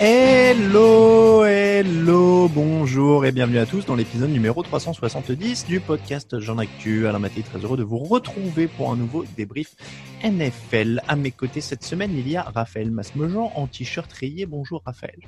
Hello, hello, bonjour et bienvenue à tous dans l'épisode numéro 370 du podcast Jean Actu. Alain Maté, très heureux de vous retrouver pour un nouveau débrief NFL. À mes côtés cette semaine, il y a Raphaël Masmejean en t-shirt rayé. Bonjour Raphaël.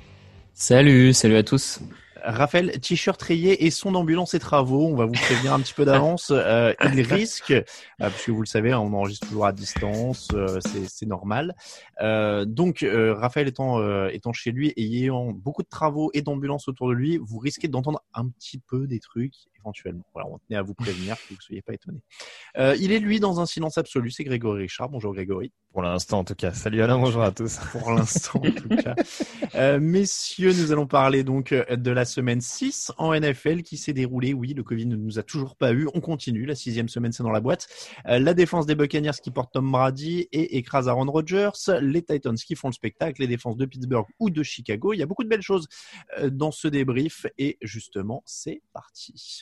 Salut, salut à tous. Raphaël, t-shirt rayé et son ambulance et travaux. On va vous prévenir un petit peu d'avance. Euh, il risque, euh, puisque vous le savez, on enregistre toujours à distance, euh, c'est- normal. Euh, donc, euh, Raphaël étant, euh, étant chez lui et ayant beaucoup de travaux et d'ambulances autour de lui, vous risquez d'entendre un petit peu des trucs éventuellement. Voilà, on tenait à vous prévenir, que vous ne soyez pas étonnés. Euh, il est lui dans un silence absolu, c'est Grégory Richard. Bonjour Grégory. Pour l'instant, en tout cas. Salut Alain, bonjour à tous. Pour l'instant, en tout cas. Euh, messieurs, nous allons parler donc euh, de la semaine 6 en NFL qui s'est déroulée. Oui, le Covid ne nous a toujours pas eu. On continue. La sixième semaine, c'est dans la boîte. Euh, la défense des Buccaneers qui porte Tom Brady et écrase Aaron Rodgers. Les Titans qui font le spectacle. Les défenses de Pittsburgh ou de Chicago. Il y a beaucoup de belles choses dans ce débrief. Et justement, c'est parti.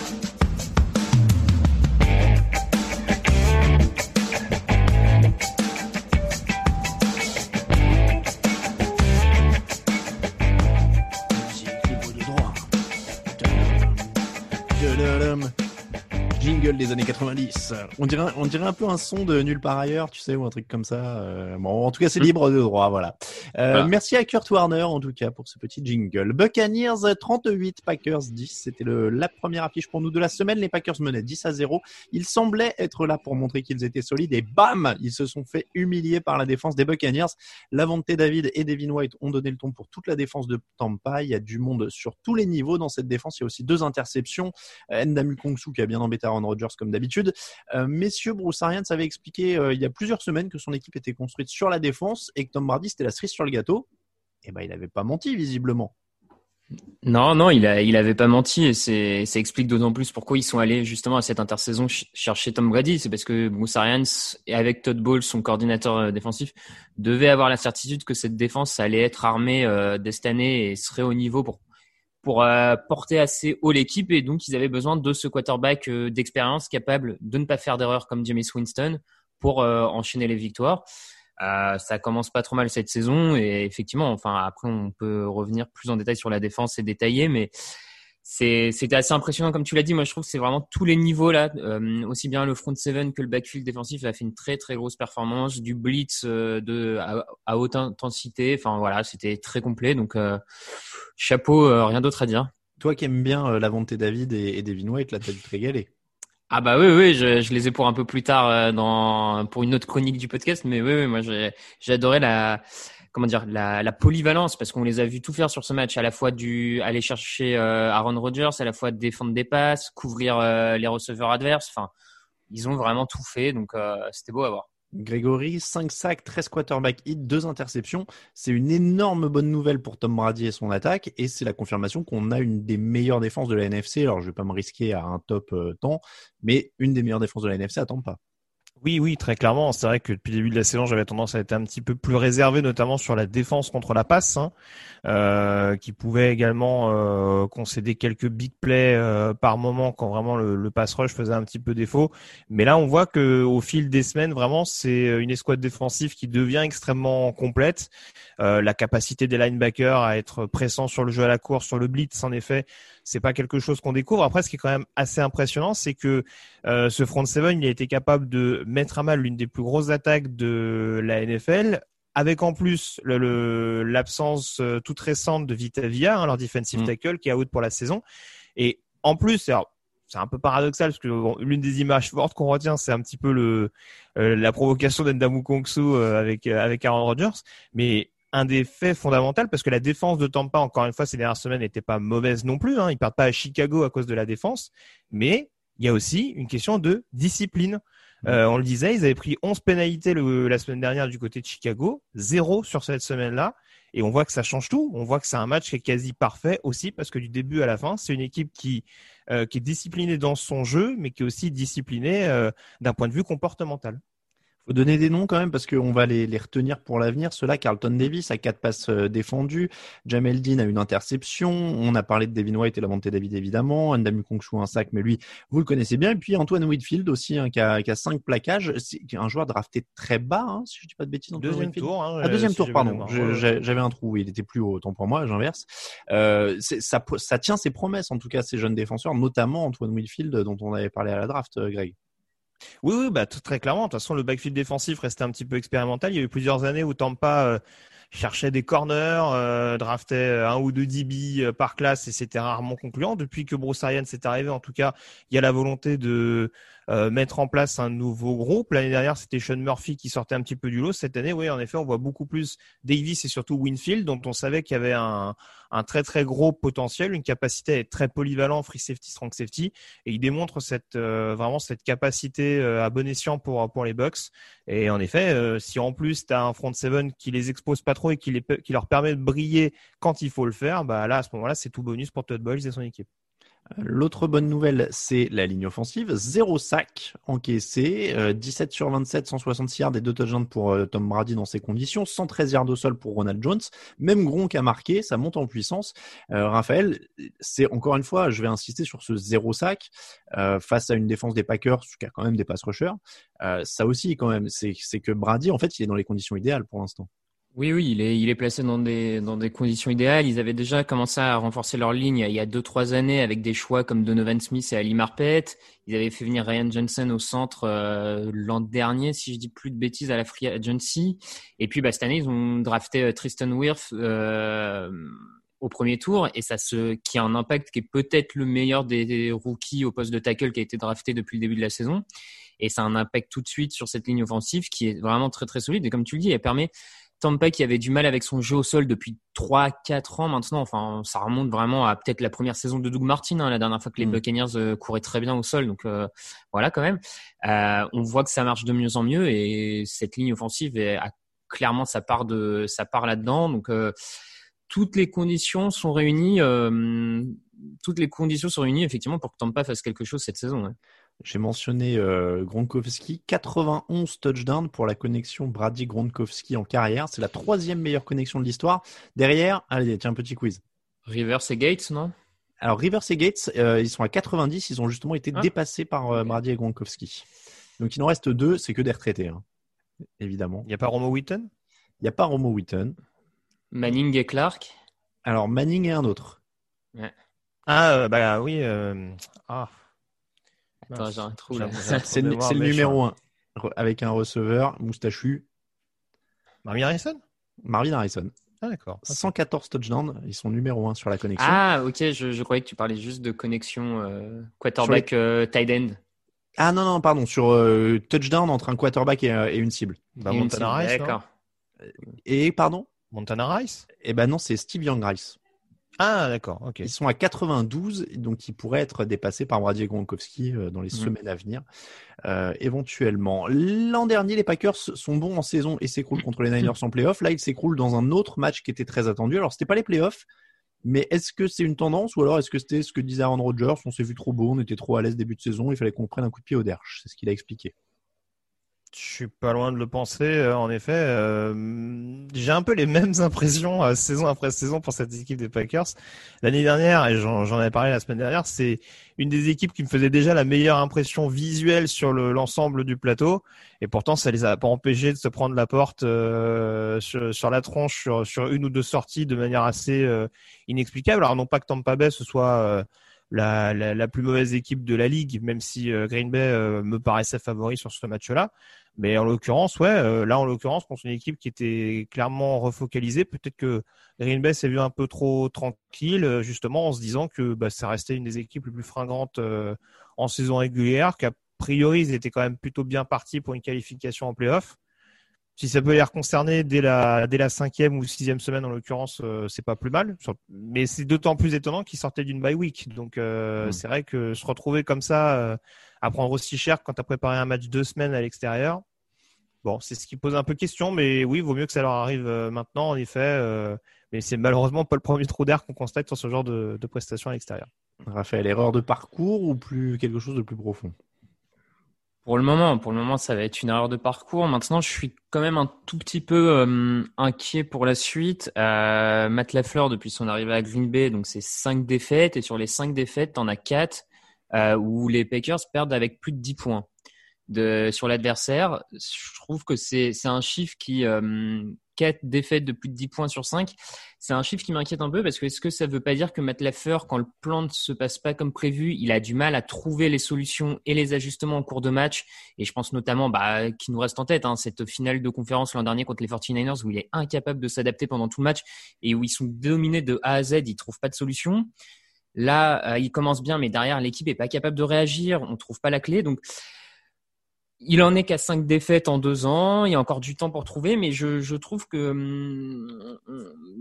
Des années 90. On dirait, on dirait un peu un son de nulle part ailleurs, tu sais, ou un truc comme ça. Euh, bon, en tout cas, c'est libre de droit, voilà. Euh, Voilà. Merci à Kurt Warner, en tout cas, pour ce petit jingle. Buccaneers 38, Packers 10. C'était la première affiche pour nous de la semaine. Les Packers menaient 10 à 0. Ils semblaient être là pour montrer qu'ils étaient solides et bam, ils se sont fait humilier par la défense des Buccaneers. Lavonte David et Devin White ont donné le ton pour toute la défense de Tampa. Il y a du monde sur tous les niveaux dans cette défense. Il y a aussi deux interceptions. Euh, Ndamu Kongsu qui a bien embêté Aaron Rodgers comme d'habitude. Euh, messieurs, Bruce Arians avait expliqué euh, il y a plusieurs semaines que son équipe était construite sur la défense et que Tom Brady c'était la cerise sur le gâteau. Et ben il avait pas menti visiblement. Non, non, il a, il pas menti et ça explique d'autant plus pourquoi ils sont allés justement à cette intersaison ch- chercher Tom Brady. C'est parce que Bruce Arians et avec Todd Bowles, son coordinateur euh, défensif, devait avoir la certitude que cette défense allait être armée euh, dès cette année et serait au niveau pour pour euh, porter assez haut l'équipe et donc ils avaient besoin de ce quarterback euh, d'expérience capable de ne pas faire d'erreur comme James Winston pour euh, enchaîner les victoires. Ça commence pas trop mal cette saison et effectivement, enfin après on peut revenir plus en détail sur la défense et détailler, mais c'était assez impressionnant comme tu l'as dit. Moi je trouve que c'est vraiment tous les niveaux là, euh, aussi bien le front seven que le backfield défensif a fait une très très grosse performance, du blitz euh, de à, à haute intensité. Enfin voilà, c'était très complet donc euh, chapeau, rien d'autre à dire. Toi qui aimes bien euh, Lavonte David et, et Devin White, là t'as dû te régaler. Ah bah oui, oui, je, je les ai pour un peu plus tard dans pour une autre chronique du podcast, mais oui, oui moi j'ai adoré la comment dire la, polyvalence parce qu'on les a vus tout faire sur ce match, à la fois du aller chercher euh, Aaron Rodgers, à la fois défendre des passes, couvrir euh, les receveurs adverses. Enfin, ils ont vraiment tout fait, donc c'était beau à voir. Grégory, 5 sacs, 13 quarterback hit, 2 interceptions. C'est une énorme bonne nouvelle pour Tom Brady et son attaque. Et c'est la confirmation qu'on a une des meilleures défenses de la NFC. Alors, je vais pas me risquer à un top temps, mais une des meilleures défenses de la NFC attend pas. Oui, oui, très clairement. C'est vrai que depuis le début de la saison, j'avais tendance à être un petit peu plus réservé, notamment sur la défense contre la passe, hein, euh, qui pouvait également euh, concéder quelques big plays euh, par moment quand vraiment le, le, pass rush faisait un petit peu défaut. Mais là, on voit que au fil des semaines, vraiment, c'est une escouade défensive qui devient extrêmement complète. la capacité des linebackers à être pressants sur le jeu à la course, sur le blitz, en effet, c'est pas quelque chose qu'on découvre. Après, ce qui est quand même assez impressionnant, c'est que euh, ce front seven, il a été capable de mettre à mal l'une des plus grosses attaques de la NFL, avec en plus l'absence le, euh, toute récente de Vita Via, hein, leur defensive mm. tackle, qui est out pour la saison. Et en plus, c'est un peu paradoxal parce que l'une des images fortes qu'on retient, c'est un petit peu le euh, la provocation d'Endamu Kongsu avec avec Aaron Rodgers, mais un des faits fondamentaux parce que la défense de Tampa, encore une fois, ces dernières semaines n'était pas mauvaise non plus. Hein. Ils partent pas à Chicago à cause de la défense, mais il y a aussi une question de discipline. Euh, on le disait, ils avaient pris 11 pénalités la semaine dernière du côté de Chicago, zéro sur cette semaine-là. Et on voit que ça change tout. On voit que c'est un match qui est quasi parfait aussi parce que du début à la fin, c'est une équipe qui, euh, qui est disciplinée dans son jeu, mais qui est aussi disciplinée euh, d'un point de vue comportemental faut donner des noms quand même parce qu'on va les, les, retenir pour l'avenir. Cela, Carlton Davis a quatre passes euh, défendues. Jamel Dean a une interception. On a parlé de Devin White et la montée David évidemment. Andamu Kongshu un sac, mais lui, vous le connaissez bien. Et puis Antoine Whitfield aussi, hein, qui, a, qui, a, cinq plaquages. C'est un joueur drafté très bas, hein, si je dis pas de bêtises. Deuxième tour. Hein, ah, deuxième tour, pardon. J'avais un trou. Il était plus haut, autant pour moi. J'inverse. Euh, ça, ça tient ses promesses, en tout cas, ces jeunes défenseurs, notamment Antoine Whitfield, dont on avait parlé à la draft, euh, Greg. Oui, oui, bah très clairement. De toute façon, le backfield défensif restait un petit peu expérimental. Il y a eu plusieurs années où Tampa euh, cherchait des corners, euh, draftait euh, un ou deux DB par classe et c'était rarement concluant. Depuis que Bruce Arians est arrivé, en tout cas, il y a la volonté de mettre en place un nouveau groupe. L'année dernière, c'était Sean Murphy qui sortait un petit peu du lot. Cette année, oui, en effet, on voit beaucoup plus Davis et surtout Winfield, dont on savait qu'il y avait un, un très très gros potentiel, une capacité à être très polyvalent, free safety, strong safety, et il démontre cette euh, vraiment cette capacité euh, à bon escient pour pour les Bucks. Et en effet, euh, si en plus tu as un front seven qui les expose pas trop et qui les qui leur permet de briller quand il faut le faire, bah là à ce moment-là, c'est tout bonus pour Todd Bowles et son équipe. L'autre bonne nouvelle, c'est la ligne offensive. Zéro sac encaissé, 17 euh, sur 27, 166 yards et deux touchdowns pour euh, Tom Brady dans ces conditions, 113 yards au sol pour Ronald Jones. Même Gronk a marqué, ça monte en puissance. Euh, Raphaël, c'est encore une fois, je vais insister sur ce zéro sac face à une défense des Packers qui a quand même des pass rushers. ça aussi, quand même, c'est que Brady, en fait, il est dans les conditions idéales pour l'instant. Oui, oui, il est, il est placé dans des, dans des conditions idéales. Ils avaient déjà commencé à renforcer leur ligne il y a deux, trois années avec des choix comme Donovan Smith et Ali Marpet. Ils avaient fait venir Ryan Johnson au centre euh, l'an dernier, si je dis plus de bêtises, à la Free Agency. Et puis, bah, cette année, ils ont drafté euh, Tristan Wirth euh, au premier tour et ça se, qui a un impact qui est peut-être le meilleur des rookies au poste de tackle qui a été drafté depuis le début de la saison. Et ça a un impact tout de suite sur cette ligne offensive qui est vraiment très, très solide. Et comme tu le dis, elle permet Tampa qui avait du mal avec son jeu au sol depuis 3-4 ans maintenant. Enfin, ça remonte vraiment à peut-être la première saison de Doug Martin, hein, la dernière fois que les mm. Buccaneers euh, couraient très bien au sol. Donc euh, voilà quand même. Euh, on voit que ça marche de mieux en mieux et cette ligne offensive a clairement sa part de sa part là-dedans. Donc toutes les conditions sont réunies. toutes les conditions sont réunies effectivement pour que Tampa fasse quelque chose cette saison. J'ai mentionné euh, Gronkowski, 91 touchdowns pour la connexion Brady-Gronkowski en carrière. C'est la troisième meilleure connexion de l'histoire. Derrière, allez, tiens, un petit quiz. Rivers et Gates, non? Alors, Rivers et Gates, euh, ils sont à 90. Ils ont justement été ah. dépassés par euh, Brady et Gronkowski. Donc, il en reste deux. C'est que des retraités, hein, évidemment. Il n'y a pas Romo Wheaton Il n'y a pas Romo Wheaton. Manning et Clark? Alors, Manning et un autre. Ouais. Ah, bah oui. Ah. C'est le numéro 1 avec un receveur moustachu. Marvin Harrison? Marvin Harrison. Ah d'accord. 114 touchdowns, ils sont numéro 1 sur la connexion. Ah ok, je, je croyais que tu parlais juste de connexion euh, quarterback euh, tight end. Ah non non pardon sur euh, touchdown entre un quarterback et, une cible. Bah, Montana Rice. D'accord. Et pardon? Montana Rice? Eh ben non c'est Steve Young Rice. Ah, d'accord, ok. Ils sont à 92, donc ils pourraient être dépassés par Brady et Gronkowski euh, dans les Mhm. semaines à venir, euh, éventuellement. L'an dernier, les Packers sont bons en saison et s'écroulent contre les Niners en playoff. Là, ils s'écroulent dans un autre match qui était très attendu. Alors, c'était pas les playoffs, mais est-ce que c'est une tendance ou alors est-ce que c'était ce que disait Aaron Rodgers On s'est vu trop beau, on était trop à l'aise début de saison, il fallait qu'on prenne un coup de pied au derche? C'est ce qu'il a expliqué. Je suis pas loin de le penser, euh, en effet. euh, J'ai un peu les mêmes impressions euh, saison après saison pour cette équipe des Packers. L'année dernière, et j'en j'en avais parlé la semaine dernière, c'est une des équipes qui me faisait déjà la meilleure impression visuelle sur le- l'ensemble du plateau. Et pourtant, ça les a pas empêchés de se prendre la porte euh, sur, sur la tronche sur, sur une ou deux sorties de manière assez euh, inexplicable. Alors non pas que Tampa Bay ce soit euh, la, plus mauvaise équipe de la ligue, même si euh, Green Bay euh, me paraissait favori sur ce match-là. Mais en l'occurrence, ouais, euh, là en l'occurrence, contre une équipe qui était clairement refocalisée, peut-être que Green Bay s'est vu un peu trop tranquille, euh, justement en se disant que bah, ça restait une des équipes les plus fringrantes en saison régulière, qu'a priori ils étaient quand même plutôt bien partis pour une qualification en playoff. Si ça peut les concerner dès la dès la cinquième ou sixième semaine en l'occurrence, euh, c'est pas plus mal. Mais c'est d'autant plus étonnant qu'ils sortaient d'une bye week. Donc euh, Mm. c'est vrai que se retrouver comme ça euh, à prendre aussi cher quand tu as préparé un match deux semaines à l'extérieur. Bon, c'est ce qui pose un peu question, mais oui, vaut mieux que ça leur arrive maintenant, en effet. mais c'est malheureusement pas le premier trou d'air qu'on constate sur ce genre de, de prestations à l'extérieur. Raphaël, erreur de parcours ou plus quelque chose de plus profond? Pour le moment, pour le moment, ça va être une erreur de parcours. Maintenant, je suis quand même un tout petit peu euh, inquiet pour la suite. Euh, Matt Lafleur, depuis son arrivée à Green Bay, donc c'est cinq défaites et sur les cinq défaites, t'en as quatre euh, où les Packers perdent avec plus de 10 points de sur l'adversaire. Je trouve que c'est c'est un chiffre qui euh, quatre défaites de plus de 10 points sur 5, c'est un chiffre qui m'inquiète un peu parce que est-ce que ça veut pas dire que Matt Lafleur, quand le plan ne se passe pas comme prévu, il a du mal à trouver les solutions et les ajustements en cours de match? Et je pense notamment, bah, qui nous reste en tête, hein, cette finale de conférence l'an dernier contre les 49ers où il est incapable de s'adapter pendant tout le match et où ils sont dominés de A à Z, ils trouvent pas de solution. Là, euh, il commence bien, mais derrière, l'équipe est pas capable de réagir, on trouve pas la clé. Donc, il en est qu'à cinq défaites en deux ans. Il y a encore du temps pour trouver, mais je, je trouve que hum,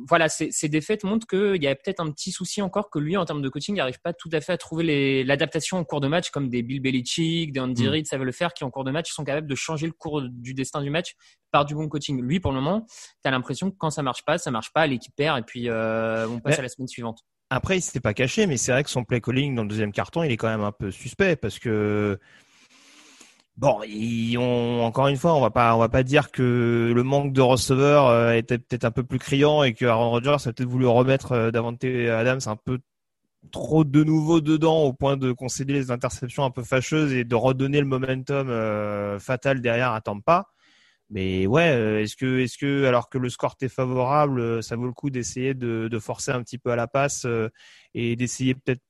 voilà, ces, ces défaites montrent qu'il y a peut-être un petit souci encore que lui, en termes de coaching, n'arrive pas tout à fait à trouver l'adaptation en cours de match, comme des Bill Belichick, des Andy Mm. Reid savent le faire, qui en cours de match sont capables de changer le cours du destin du match par du bon coaching. Lui, pour le moment, tu as l'impression que quand ça marche pas, ça marche pas, l'équipe perd et puis euh, on passe à la semaine suivante. Après, il s'était pas caché, mais c'est vrai que son play calling dans le deuxième carton, il est quand même un peu suspect parce que bon, ils ont, encore une fois, on va pas, on va pas dire que le manque de receveurs euh, était peut-être un peu plus criant et que Aaron Rodgers a peut-être voulu remettre euh, Davante Adams un peu trop de nouveau dedans au point de concéder les interceptions un peu fâcheuses et de redonner le momentum euh, fatal derrière à Tampa. Mais ouais, est-ce que, est-ce que, alors que le score t'est favorable, ça vaut le coup d'essayer de, de forcer un petit peu à la passe et d'essayer peut-être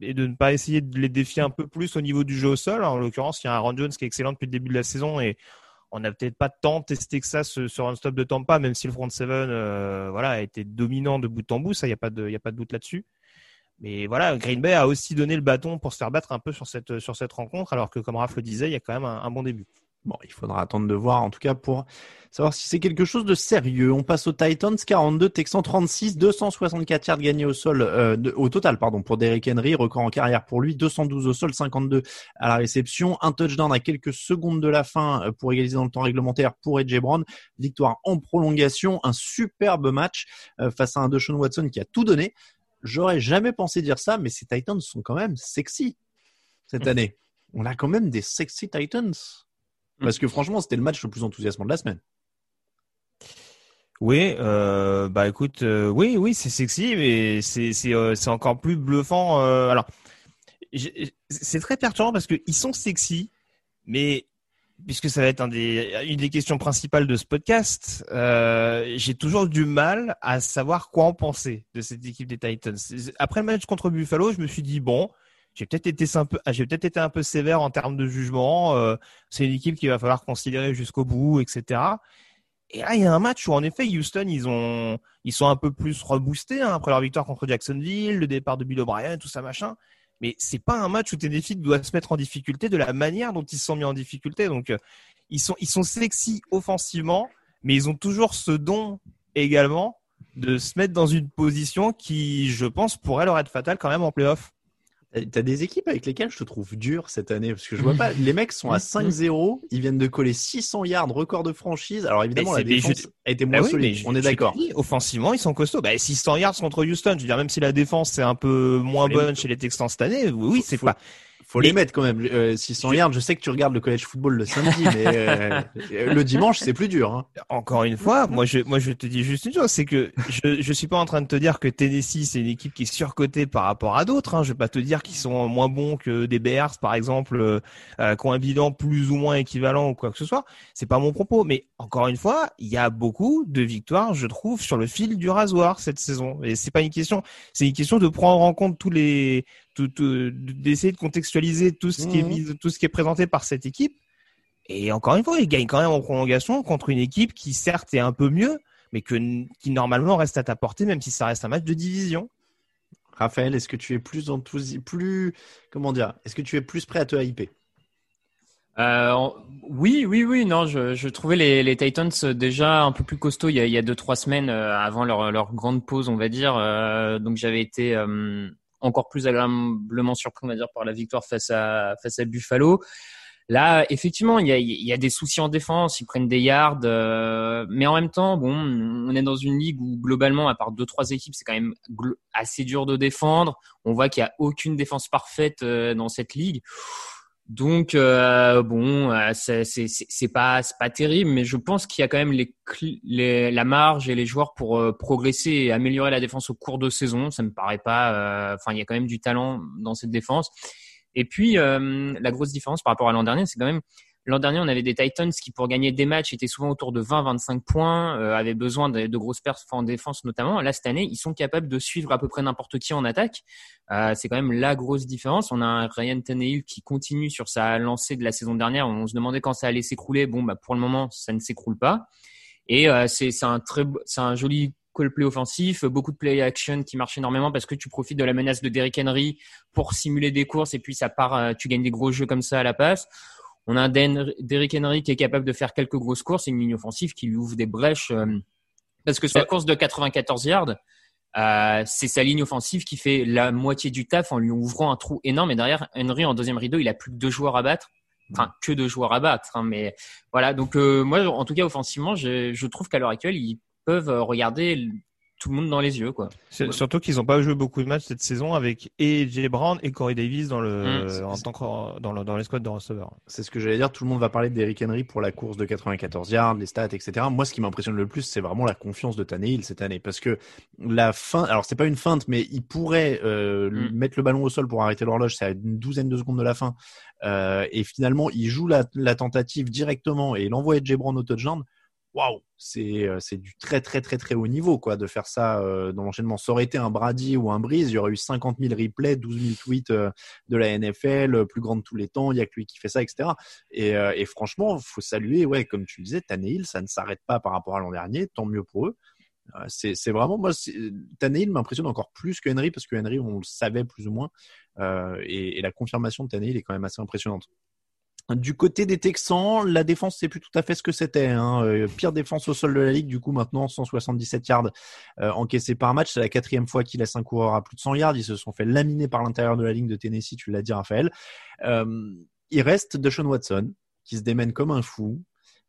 et de ne pas essayer de les défier un peu plus au niveau du jeu au sol. En l'occurrence, il y a Aaron Jones qui est excellent depuis le début de la saison et on n'a peut-être pas tant testé que ça sur un stop de Tampa, même si le front seven, euh, voilà, a été dominant de bout en bout. Ça, il y a pas de, il a pas de doute là-dessus. Mais voilà, Green Bay a aussi donné le bâton pour se faire battre un peu sur cette, rencontre, alors que comme Raph le disait, il y a quand même un- un bon début. Bon, il faudra attendre de voir, en tout cas, pour savoir si c'est quelque chose de sérieux. On passe aux Titans, 42, Texans 36, 264 yards gagnés au sol, euh, de- au total, pardon, pour Derrick Henry, record en carrière pour lui, 212 au sol, 52 à la réception, un touchdown à quelques secondes de la fin euh, pour égaliser dans le temps réglementaire pour AJ Brown, victoire en prolongation, un superbe match euh, face à un Deshaun Watson qui a tout donné. J'aurais jamais pensé dire ça, mais ces Titans sont quand même sexy cette année. On a quand même des sexy Titans. Parce que franchement, c'était le match le plus enthousiasmant de la semaine. Oui, euh, bah écoute, euh, oui, oui, c'est sexy, mais c'est euh, encore plus bluffant. euh, alors, c'est très perturbant parce que ils sont sexy, mais puisque ça va être une des questions principales de ce podcast, j'ai toujours du mal à savoir quoi en penser de cette équipe des Titans. Après le match contre Buffalo, je me suis dit bon. J'ai peut-être été un peu, ah, j'ai peut-être été un peu sévère en termes de jugement. euh, c'est une équipe qu'il va falloir considérer jusqu'au bout, etc. Et là, il y a un match où, en effet, Houston, ils ont, ils sont un peu plus reboostés hein, après leur victoire contre Jacksonville, le départ de Bill O'Brien, tout ça, machin. Mais c'est pas un match où Tennessee doit se mettre en difficulté de la manière dont ils se sont mis en difficulté. Donc, euh, ils sont, ils sont sexy offensivement, mais ils ont toujours ce don également de se mettre dans une position qui, je pense, pourrait leur être fatale quand même en playoff. T'as des équipes avec lesquelles je te trouve dur cette année? Parce que je vois pas. Les mecs sont à 5-0, ils viennent de coller 600 yards, record de franchise. Alors évidemment, la défense a été Bah moins oui, solide. On est d'accord. Offensivement, ils sont costauds. Bah, 600 yards contre Houston. Je veux dire, même si la défense c'est un peu moins bonne chez les Texans cette année, oui, c'est pas. Faut Mais- les mettre quand même. Euh, 600 yards. Je sais que tu regardes le college football le samedi, mais euh, le dimanche c'est plus dur. Hein. Encore une fois, moi je, moi je te dis juste une chose, c'est que je, je suis pas en train de te dire que Tennessee c'est une équipe qui est surcotée par rapport à d'autres. Hein. Je vais pas te dire qu'ils sont moins bons que des Bears par exemple, euh, euh, qui ont un bilan plus ou moins équivalent ou quoi que ce soit. C'est pas mon propos, mais encore une fois, il y a beaucoup de victoires, je trouve, sur le fil du rasoir cette saison. Et c'est pas une question, c'est une question de prendre en compte tous les, tout, tout- d'essayer de contextualiser tout ce qui est mis, tout ce qui est présenté par cette équipe. Et encore une fois, ils gagnent quand même en prolongation contre une équipe qui certes est un peu mieux, mais que, qui normalement reste à ta portée, même si ça reste un match de division. Raphaël, est-ce que tu es plus enthousi... plus comment dire Est-ce que tu es plus prêt à te hyper? Euh, oui, oui, oui. Non, je, je trouvais les, les Titans euh, déjà un peu plus costauds il y a, il y a deux trois semaines euh, avant leur, leur grande pause, on va dire. Euh, donc j'avais été euh, encore plus agréablement surpris, on va dire, par la victoire face à face à Buffalo. Là, effectivement, il y a, y a des soucis en défense, ils prennent des yards, euh, mais en même temps, bon, on est dans une ligue où globalement, à part deux trois équipes, c'est quand même assez dur de défendre. On voit qu'il y a aucune défense parfaite euh, dans cette ligue. Donc euh, bon, euh, c'est pas pas terrible, mais je pense qu'il y a quand même les, les la marge et les joueurs pour euh, progresser et améliorer la défense au cours de saison. Ça me paraît pas. euh, Enfin, il y a quand même du talent dans cette défense. Et puis euh, la grosse différence par rapport à l'an dernier, c'est quand même l'an dernier on avait des Titans qui pour gagner des matchs étaient souvent autour de 20-25 points, euh, avaient besoin de, de grosses perfs en défense notamment. Là cette année, ils sont capables de suivre à peu près n'importe qui en attaque. Euh, c'est quand même la grosse différence. On a un Ryan Tannehill qui continue sur sa lancée de la saison dernière. On se demandait quand ça allait s'écrouler. Bon, bah pour le moment, ça ne s'écroule pas. Et euh, c'est un très un joli call play offensif, beaucoup de play action qui marche énormément parce que tu profites de la menace de Derrick Henry pour simuler des courses et puis ça part, euh, tu gagnes des gros jeux comme ça à la passe. On a un Derrick Henry qui est capable de faire quelques grosses courses et une ligne offensive qui lui ouvre des brèches euh, parce que sa course de 94 yards, euh, c'est sa ligne offensive qui fait la moitié du taf en lui ouvrant un trou énorme. Et derrière, Henry en deuxième rideau, il a plus que deux joueurs à battre. Enfin, que deux joueurs à battre. hein, mais voilà. Donc euh, moi, en tout cas, offensivement, je, je trouve qu'à l'heure actuelle, ils peuvent euh, regarder tout le monde dans les yeux, quoi. Surtout qu'ils n'ont pas joué beaucoup de matchs cette saison avec et Jay Brown et Corey Davis dans le Mm. en tant que dans, le, dans les squads de receveurs. C'est ce que j'allais dire. Tout le monde va parler d'Eric Henry pour la course de 94 yards, les stats, etc. Moi, ce qui m'impressionne le plus, c'est vraiment la confiance de Tannehill cette année, parce que la fin, alors c'est pas une feinte, mais il pourrait euh, lui mettre le ballon au sol pour arrêter l'horloge. C'est à une douzaine de secondes de la fin, Euh, et finalement, il joue la, la tentative directement et il envoie Jay Brown au touchdown. Waouh, c'est euh, c'est du très très très très haut niveau quoi de faire ça euh, dans l'enchaînement. Ça aurait été un Brady ou un Breeze, il y aurait eu 50 000 replays, 12 000 tweets euh, de la NFL, plus grande de tous les temps. Il y a que lui qui fait ça, etc. Et, et franchement, faut saluer, ouais, comme tu le disais, Tannehill, ça ne s'arrête pas par rapport à l'an dernier. Tant mieux pour eux. C'est vraiment moi, Tannehill m'impressionne encore plus que Henry parce que Henry, on le savait plus ou moins, et, et la confirmation de Tannehill est quand même assez impressionnante. Du côté des Texans, la défense, c'est plus tout à fait ce que c'était. Hein. Euh, pire défense au sol de la ligue, du coup, maintenant, 177 yards euh, encaissés par match. C'est la quatrième fois qu'ils laissent un coureur à plus de 100 yards. Ils se sont fait laminer par l'intérieur de la ligne de Tennessee, tu l'as dit, Raphaël. Euh, il reste Deshaun Watson, qui se démène comme un fou.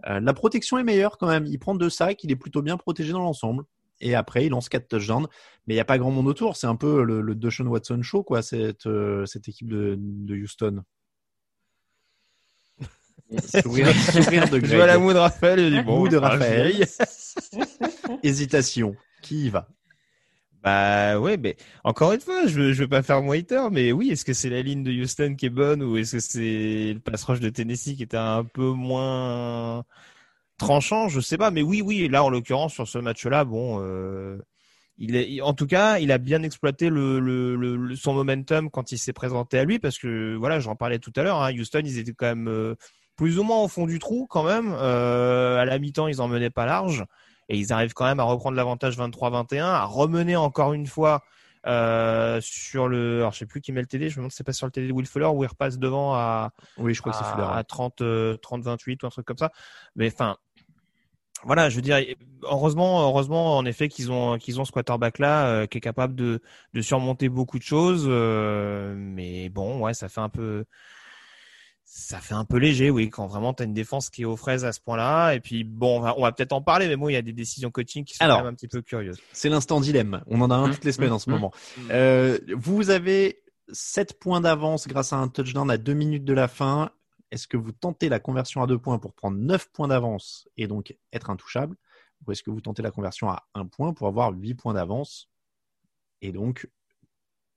La protection est meilleure quand même. Il prend deux sacs, il est plutôt bien protégé dans l'ensemble. Et après, il lance quatre touchdowns. Mais il n'y a pas grand monde autour. C'est un peu le, le Watson show, quoi, cette, équipe de Houston. Sourire, sourire de Je Greg. vois la moue de Raphaël et du bon. De Raphaël. Hésitation. Qui y va? Bah ouais, mais encore une fois, je je veux pas faire mon hater, mais oui, est-ce que c'est la ligne de Houston qui est bonne ou est-ce que c'est le pass rush de Tennessee qui était un peu moins tranchant? Je sais pas, mais oui, oui, là en l'occurrence sur ce match-là, bon, euh, il est, en tout cas, il a bien exploité le, le, le- le- son momentum quand il s'est présenté à lui parce que voilà, j'en parlais tout à l'heure, hein, Houston, ils étaient quand même euh, plus ou moins au fond du trou quand même. Euh, à la mi-temps, ils en menaient pas large. Et ils arrivent quand même à reprendre l'avantage 23-21, à remener encore une fois euh, sur le. Alors je sais plus qui met le TD, je me demande si c'est pas sur le TD de Will Fuller où il repasse devant à. Oui, je crois que c'est Fuller. À 30, euh, 30-28 ou un truc comme ça. Mais enfin, voilà, je veux dire, heureusement, heureusement, en effet, qu'ils ont qu'ils ont ce quarterback là euh, qui est capable de de surmonter beaucoup de choses. euh, mais bon, ouais, ça fait un peu ça fait un peu léger, oui, quand vraiment tu as une défense qui est aux fraises à ce point-là. Et puis bon, on va, peut-être en parler, mais bon, il y a des décisions coaching qui sont Alors, quand même un petit peu curieuses. C'est l'instant dilemme. On en a un Mmh, toutes les semaines mmh, en ce mmh. moment. Euh, vous avez 7 points d'avance grâce à un touchdown à 2 minutes de la fin. Est-ce que vous tentez la conversion à 2 points pour prendre 9 points d'avance et donc être intouchable? Ou est-ce que vous tentez la conversion à 1 point pour avoir 8 points d'avance et donc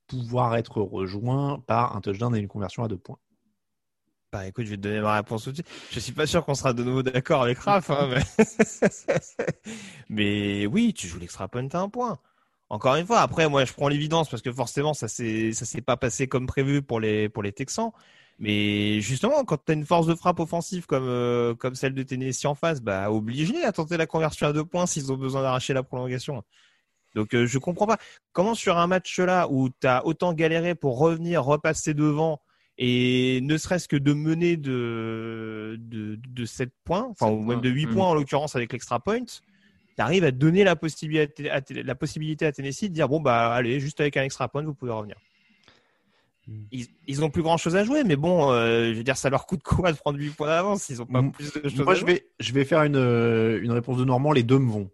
pouvoir être rejoint par un touchdown et une conversion à 2 points? Bah écoute, je vais te donner ma réponse tout de suite. Je suis pas sûr qu'on sera de nouveau d'accord avec Raph, hein, mais... oui, tu joues l'extra point à un point. Encore une fois, après, moi, je prends l'évidence parce que forcément, ça s'est, ça s'est pas passé comme prévu pour les, Texans. Mais justement, quand tu as une force de frappe offensive comme, euh, comme celle de Tennessee en face, bah, oblige-les à tenter la conversion à deux points s'ils ont besoin d'arracher la prolongation. Donc, euh, je comprends pas. Comment sur un match là où tu as autant galéré pour revenir, repasser devant et ne serait-ce que de mener de, de, de 7 points, enfin, ou même de 8 points. points en l'occurrence avec l'extra point, tu arrives à donner la possibilité, à, la possibilité à Tennessee de dire bon, bah, allez, juste avec un extra point, vous pouvez revenir. Ils, ils ont plus grand chose à jouer, mais bon, euh, je veux dire, ça leur coûte quoi de prendre 8 points d'avance? Ils ont pas plus de choses Moi, à je jouer. vais, je vais faire une, euh, une réponse de Normand. Les deux me vont.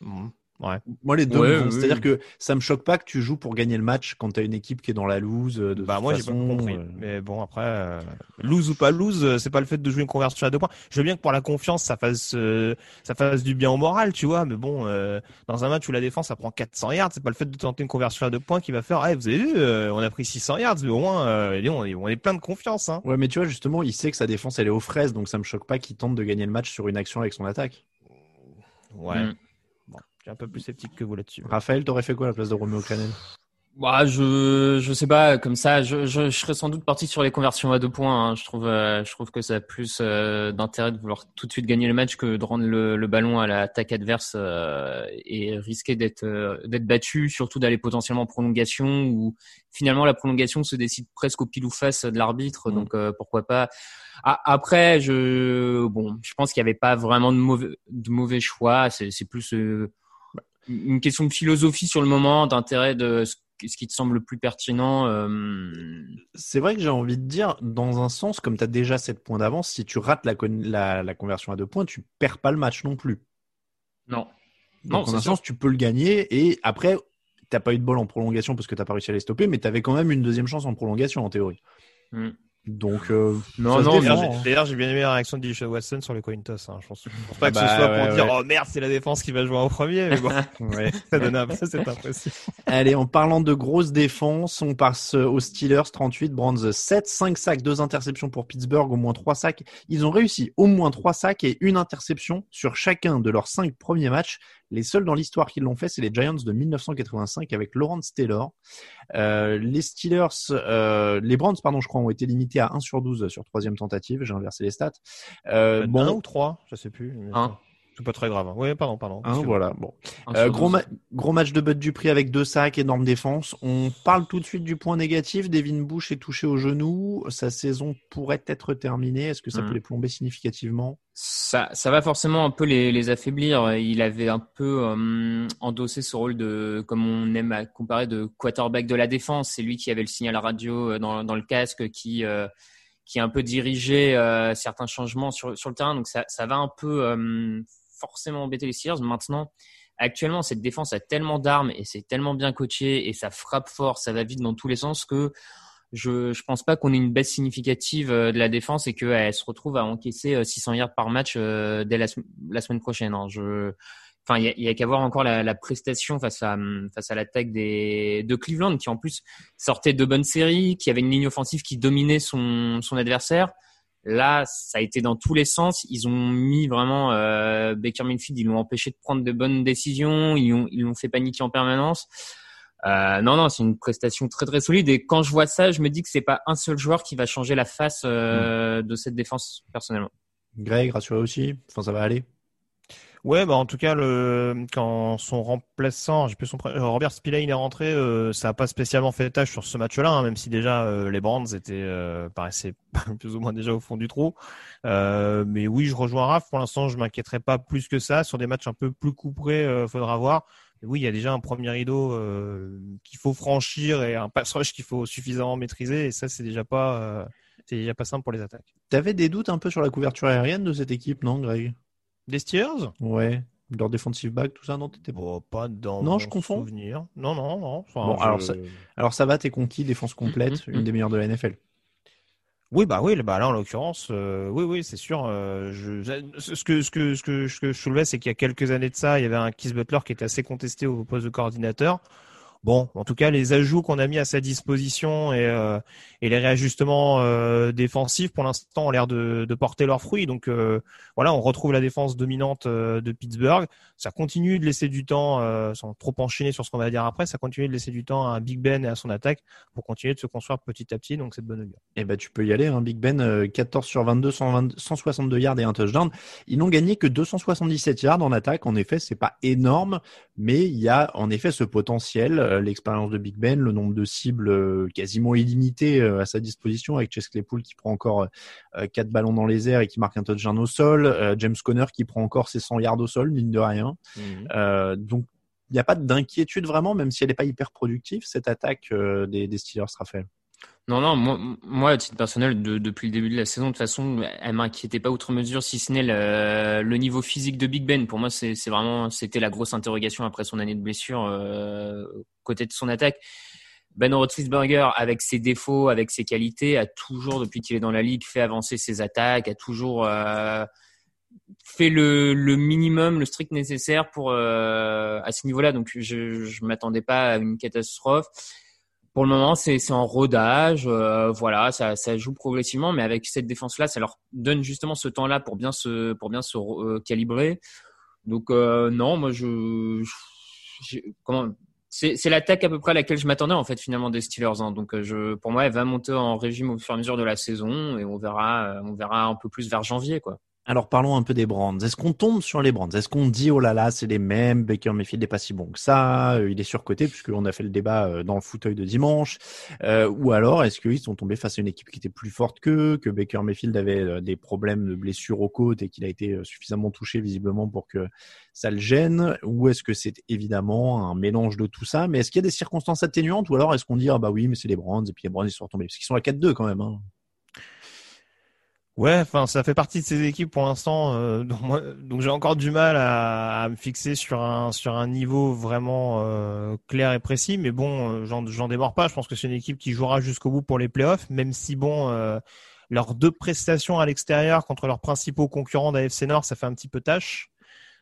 Mhm. Ouais. Moi, les deux Ouais, oui. C'est-à-dire que ça me choque pas que tu joues pour gagner le match quand tu as une équipe qui est dans la loose. euh, De Bah toute moi j'ai pas compris. euh, Mais bon après euh, lose ou pas lose, euh, c'est pas le fait de jouer une conversion à deux points. Je veux bien que pour la confiance ça fasse euh, ça fasse du bien au moral, tu vois. Mais bon euh, dans un match où la défense ça prend 400 yards, c'est pas le fait de tenter une conversion à deux points qui va faire. Ah vous avez vu, euh, on a pris 600 yards, mais au moins euh, on est on est plein de confiance. Hein. Ouais, mais tu vois, justement, il sait que sa défense, elle est aux fraises, donc ça me choque pas qu'il tente de gagner le match sur une action avec son attaque. Ouais. Mm. Suis un peu plus sceptique que vous là-dessus. Raphaël, t'aurais fait quoi à la place de Romeo Canel? Bah, je je sais pas comme ça. Je, je, je serais sans doute parti sur les conversions à deux points. hein. Je trouve euh, je trouve que ça a plus euh, d'intérêt de vouloir tout de suite gagner le match que de rendre le, le ballon à l'attaque adverse euh, et risquer d'être euh, d'être battu, surtout d'aller potentiellement en prolongation où finalement la prolongation se décide presque au pile ou face de l'arbitre. Mm. Donc euh, pourquoi pas. Ah, après, je bon, je pense qu'il y avait pas vraiment de mauvais de mauvais choix. C'est c'est plus euh, une question de philosophie sur le moment, d'intérêt de ce qui te semble le plus pertinent. euh, C'est vrai que j'ai envie de dire, dans un sens, comme tu as déjà 7 points d'avance, si tu rates la, con- la, la conversion à deux points, tu perds pas le match non plus. Non. Donc, Non, en c'est un sûr. sens, tu peux le gagner et après, t'as pas eu de bol en prolongation parce que t'as pas réussi à les stopper, mais tu avais quand même une deuxième chance en prolongation en théorie. Mm. Donc, euh, Non, D'ailleurs, j'ai- bien aimé la réaction de Deshaun Watson sur le coin toss. Hein. Je pense, je pense pas que Ah ce bah, soit pour ouais, dire ouais. oh merde, c'est la défense qui va jouer en premier. Mais bon, Ouais. ça donne un peu cette impression. Allez, en parlant de grosses défenses, on passe aux Steelers 38, Browns 7, 5 sacs, 2 interceptions pour Pittsburgh, au moins 3 sacs. Ils ont réussi au moins 3 sacs et une interception sur chacun de leurs 5 premiers matchs. Les seuls dans l'histoire qui l'ont fait, c'est les Giants de 1985 avec Lawrence Taylor. Euh, les Steelers, euh, les Browns, pardon, je crois, ont été limités à 1 sur 12 sur troisième tentative. J'ai inversé les stats. Euh, bon. Un bon, ou trois, je sais plus. C'est pas très grave. hein. Oui, pardon, pardon. hein, voilà, bon. Euh, gros, 12. ma- gros match de Bud Dupri avec deux sacs, énorme défense. On parle tout de suite du point négatif. Devin Bush est touché au genou. Sa saison pourrait être terminée. Est-ce que ça Mm. peut les plomber significativement? Ça, ça va forcément un peu les, les affaiblir. Il avait un peu euh, endossé ce rôle de, comme on aime à comparer, de quarterback de la défense. C'est lui qui avait le signal radio euh, dans, dans le casque, qui, euh, qui a un peu dirigé euh, certains changements sur, sur le terrain. Donc ça, ça va un peu euh, forcément embêter les Steelers. Maintenant, actuellement, cette défense a tellement d'armes et c'est tellement bien coaché et ça frappe fort, ça va vite dans tous les sens que je je pense pas qu'on ait une baisse significative euh, de la défense et qu'elle se retrouve à encaisser euh, 600 yards par match euh, dès la, sem- la semaine prochaine. hein. Enfin, il y a, qu'à voir encore la, prestation face à face à l'attaque de Cleveland qui en plus sortait de bonnes séries, qui avait une ligne offensive qui dominait son son adversaire. Là, ça a été dans tous les sens. Ils ont mis vraiment euh, Baker Mayfield, ils l'ont empêché de prendre de bonnes décisions, ils l'ont ils l'ont fait paniquer en permanence. Euh, non, non, c'est une prestation très très solide. Et quand je vois ça, je me dis que c'est pas un seul joueur qui va changer la face euh, de cette défense personnellement. Greg, rassuré aussi? Enfin, ça va aller? Ouais, bah en tout cas, le quand son remplaçant, j'ai plus son euh, Robert Spillane est rentré, euh, ça a pas spécialement fait tâche sur ce match-là, hein, même si déjà euh, les Brands étaient euh, paraissaient plus ou moins déjà au fond du trou. Euh, mais oui, je rejoins Raph. Pour l'instant, je m'inquiéterai pas plus que ça sur des matchs un peu plus couperés. Euh, faudra voir. Mais oui, il y a déjà un premier rideau qu'il faut franchir et un pass rush qu'il faut suffisamment maîtriser. Et ça, c'est déjà pas c'est déjà pas simple pour les attaques. T'avais des doutes un peu sur la couverture aérienne de cette équipe, non, Greg? Des Steelers Ouais. Leur defensive back, tout ça, non t'étais pas... Pas dans Non, mon je confonds. souvenir. Non, non, non. Enfin, Bon, je- alors ça, alors ça va, t'es conquis, défense complète, Mm, mm, une mm. des meilleures de la NFL. Oui, bah oui, bah là en l'occurrence, euh, oui, oui, c'est sûr. euh, je, ce ce que ce que ce que, ce que je soulevais, c'est qu'il y a quelques années de ça, il y avait un Keith Butler qui était assez contesté au poste de coordinateur. Bon, en tout cas, les ajouts qu'on a mis à sa disposition et, euh, et les réajustements euh, défensifs, pour l'instant, ont l'air de, de porter leurs fruits. Donc euh, voilà, on retrouve la défense dominante euh, de Pittsburgh. Ça continue de laisser du temps, euh, sans trop enchaîner sur ce qu'on va dire après, ça continue de laisser du temps à Big Ben et à son attaque pour continuer de se construire petit à petit. Donc c'est de bonne augure. Eh ben, tu peux y aller, hein. Big Ben, euh, 14 sur 22, 120 162 yards et un touchdown. Ils n'ont gagné que 277 yards en attaque. En effet, c'est pas énorme, mais il y a en effet ce potentiel, euh, l'expérience de Big Ben, le nombre de cibles euh, quasiment illimité euh, à sa disposition avec Chase Claypool qui prend encore quatre ballons dans les airs et qui marque un touchdown au sol, James Conner qui prend encore ses 100 yards au sol, mine de rien. Euh, donc, il n'y a pas d'inquiétude vraiment, même si elle n'est pas hyper productive, cette attaque des, des Steelers, Raphaël. Non, non, moi, moi, à titre personnel, de- depuis le début de la saison, de toute façon, elle m'inquiétait pas outre mesure, si ce n'est le, niveau physique de Big Ben. Pour moi, c'est vraiment, c'était la grosse interrogation après son année de blessure euh, côté de son attaque. Ben Roethlisberger, avec ses défauts, avec ses qualités, a toujours, depuis qu'il est dans la ligue, fait avancer ses attaques, a toujours euh, fait le, minimum, le strict nécessaire pour euh, à ce niveau-là. Donc, je je m'attendais pas à une catastrophe. Pour le moment, c'est en rodage, euh, voilà, ça, ça joue progressivement, mais avec cette défense-là, ça leur donne justement ce temps-là pour bien se pour bien se euh, calibrer. Donc euh, non, moi je, je- comment c'est c'est l'attaque à peu près à laquelle je m'attendais en fait finalement des Steelers. hein. Donc euh, je pour moi, elle va monter en régime au fur et à mesure de la saison et on verra euh, on verra un peu plus vers janvier quoi. Alors parlons un peu des Brands. Est-ce qu'on tombe sur les Brands? Est-ce qu'on dit oh là là c'est les mêmes Baker Mayfield n'est pas si bon que ça euh, Il est surcoté puisqu'on a fait le débat euh, dans le fauteuil de dimanche. Euh, ou alors est-ce qu'ils sont tombés face à une équipe qui était plus forte qu'eux, que Baker Mayfield avait euh, des problèmes de blessures aux côtes et qu'il a été suffisamment touché visiblement pour que ça le gêne? Ou est-ce que c'est évidemment un mélange de tout ça? Mais est-ce qu'il y a des circonstances atténuantes? Ou alors est-ce qu'on dit ah bah oui mais c'est les Brands et puis les Brands ils sont retombés parce qu'ils sont à 4-2 quand même. Hein. Ouais, enfin, ça fait partie de ces équipes pour l'instant. euh, donc donc j'ai encore du mal à, à me fixer sur un sur un niveau vraiment euh, clair et précis. Mais bon, euh, j'en j'en démords pas. Je pense que c'est une équipe qui jouera jusqu'au bout pour les playoffs, même si bon, euh, leurs deux prestations à l'extérieur contre leurs principaux concurrents d'AFC Nord, ça fait un petit peu tâche.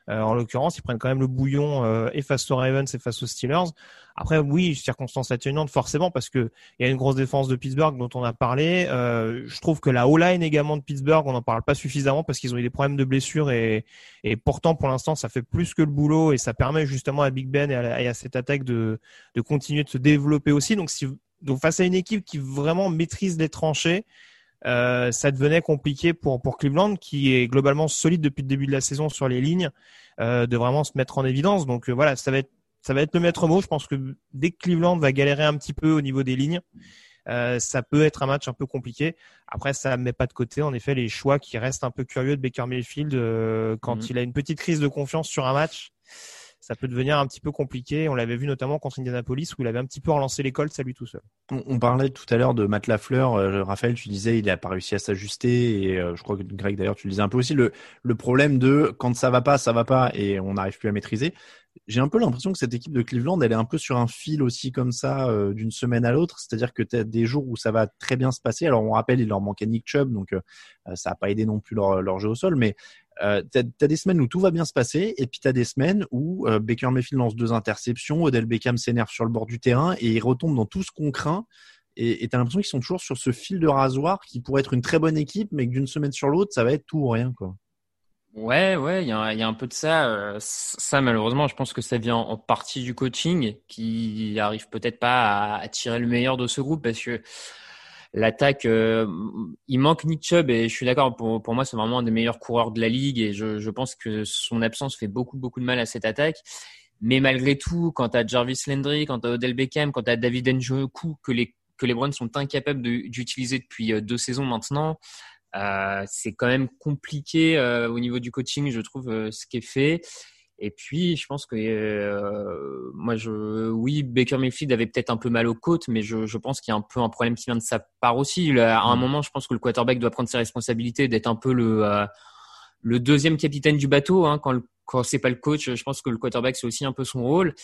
Euh, en l'occurrence, ils prennent quand même le bouillon euh, et face aux Ravens et face aux Steelers. Après, oui, circonstances atténuantes forcément parce que il y a une grosse défense de Pittsburgh dont on a parlé. Euh, je trouve que la O-line également de Pittsburgh, on n'en parle pas suffisamment parce qu'ils ont eu des problèmes de blessures et, et pourtant pour l'instant ça fait plus que le boulot et ça permet justement à Big Ben et à, et à cette attaque de, de continuer de se développer aussi. Donc, si, donc face à une équipe qui vraiment maîtrise les tranchées, euh, ça devenait compliqué pour, pour Cleveland qui est globalement solide depuis le début de la saison sur les lignes euh, de vraiment se mettre en évidence. Donc euh, voilà, ça va être ça va être le maître mot. Je pense que dès que Cleveland va galérer un petit peu au niveau des lignes, euh, ça peut être un match un peu compliqué. Après, ça ne met pas de côté, en effet, les choix qui restent un peu curieux de Baker Mayfield euh, quand Mhm. il a une petite crise de confiance sur un match. Ça peut devenir un petit peu compliqué. On l'avait vu notamment contre Indianapolis où il avait un petit peu relancé l'école, ça lui tout seul. On, parlait tout à l'heure de Matt Lafleur. Euh, Raphaël, tu disais il n'a pas réussi à s'ajuster et euh, je crois que Greg d'ailleurs tu le disais un peu aussi le problème de quand ça va pas, ça va pas et on n'arrive plus à maîtriser. J'ai un peu l'impression que cette équipe de Cleveland, elle est un peu sur un fil aussi comme ça euh, d'une semaine à l'autre. C'est-à-dire que tu as des jours où ça va très bien se passer. Alors on rappelle, il leur manquait Nick Chubb, donc ça n'a pas aidé non plus leur, leur jeu au sol, mais euh, tu as, des semaines où tout va bien se passer et puis tu as des semaines où euh, Baker Mayfield lance deux interceptions, Odell Beckham s'énerve sur le bord du terrain et il retombe dans tout ce qu'on craint. Et tu as l'impression qu'ils sont toujours sur ce fil de rasoir qui pourrait être une très bonne équipe, mais que d'une semaine sur l'autre, ça va être tout ou rien. quoi. Ouais, ouais, il y a, un peu de ça. Euh, Ça, malheureusement, je pense que ça vient en partie du coaching qui arrive peut-être pas à, à tirer le meilleur de ce groupe parce que l'attaque, euh, il manque Nick Chubb et je suis d'accord. Pour, pour moi, c'est vraiment un des meilleurs coureurs de la ligue et je, je pense que son absence fait beaucoup beaucoup de mal à cette attaque. Mais malgré tout, quand as Jarvis Landry, quand as Odell Beckham, quand as David Njoku, que les que les Browns sont incapables d'utiliser depuis euh, deux saisons maintenant, euh, c'est quand même compliqué euh, au niveau du coaching, je trouve, euh, ce qui est fait. Et puis, je pense que euh, moi, je, oui, Baker Mayfield avait peut-être un peu mal aux côtes, mais je, je pense qu'il y a un peu un problème qui vient de sa part aussi. à un mm. moment, je pense que le quarterback doit prendre ses responsabilités, d'être un peu le euh, le deuxième capitaine du bateau. Hein, quand le, quand c'est pas le coach, je pense que le quarterback c'est aussi un peu son rôle.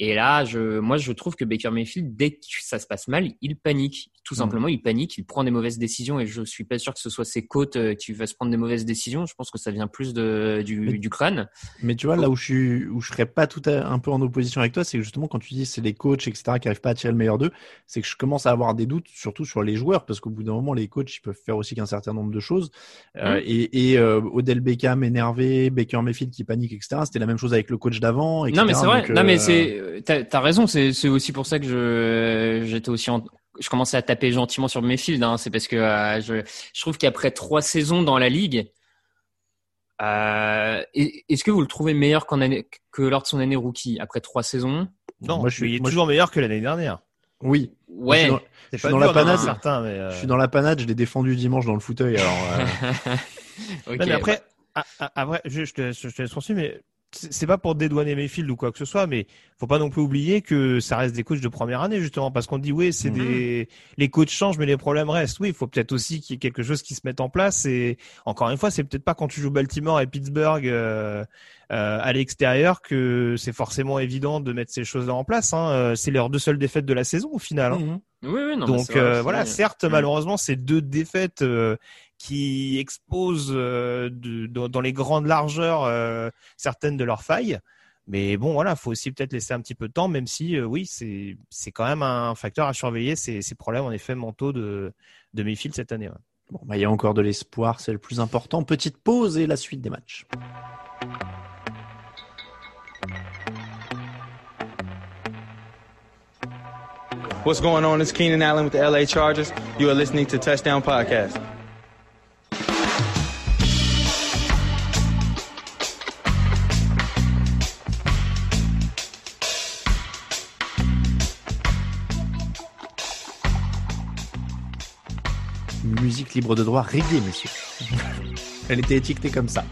Et là, je, moi, je trouve que Baker Mayfield, dès que ça se passe mal, il panique. Tout mm. simplement, il panique, il prend des mauvaises décisions. Et je suis pas sûr que ce soit ses côtes euh, qui va se prendre des mauvaises décisions. Je pense que ça vient plus de, du, du crâne. Mais tu vois, là où je suis, où je serais pas tout à, un peu en opposition avec toi, c'est que justement, quand tu dis c'est les coachs, etc., qui arrivent pas à tirer le meilleur d'eux, c'est que je commence à avoir des doutes, surtout sur les joueurs, parce qu'au bout d'un moment, les coachs, ils peuvent faire aussi qu'un certain nombre de choses. Euh, mm. et et euh, Odell Beckham énervé, Baker Mayfield qui panique, etc. C'était la même chose avec le coach d'avant. Non, mais c'est vrai. non, mais c'est t'as as raison, c'est aussi pour ça que je j'étais aussi en, je commençais à taper gentiment sur Mayfield. Hein, c'est parce que euh, je, je trouve qu'après trois saisons dans la ligue, euh, est-ce que vous le trouvez meilleur année, que lors de son année rookie après trois saisons? Non, moi je suis, il est toujours meilleur que l'année dernière. Oui. Ouais. Je suis dans, la panade. Certain, mais euh... Je suis dans la panade. Je l'ai défendu dimanche dans le fauteuil. Alors. Euh... okay, mais après, ouais. je, je, te, je te laisse poursuivre, mais c'est pas pour dédouaner Mayfield ou quoi que ce soit, mais faut pas non plus oublier que ça reste des coachs de première année justement, parce qu'on dit oui, c'est mhm. des les coachs changent, mais les problèmes restent. Oui, il faut peut-être aussi qu'il y ait quelque chose qui se mette en place. Et encore une fois, c'est peut-être pas quand tu joues Baltimore et Pittsburgh euh, euh, à l'extérieur que c'est forcément évident de mettre ces choses-là en place. Hein. Euh, c'est leurs deux seules défaites de la saison au final. Hein. Mhm. Oui, oui, non, Donc euh, voilà, certes, malheureusement, ces deux défaites euh, qui exposent euh, de, dans, les grandes largeurs euh, certaines de leurs failles. Mais bon, voilà, faut aussi peut-être laisser un petit peu de temps, même si oui, c'est c'est quand même un facteur à surveiller ces, ces problèmes en effet mentaux de de Mayfield cette année. Bon, bah, il y a encore de l'espoir, c'est le plus important. Petite pause et la suite des matchs. What's going on? It's Keenan Allen with the LA Chargers. You are listening to Touchdown Podcast. Libre de droit reggae, monsieur. Elle était étiquetée comme ça.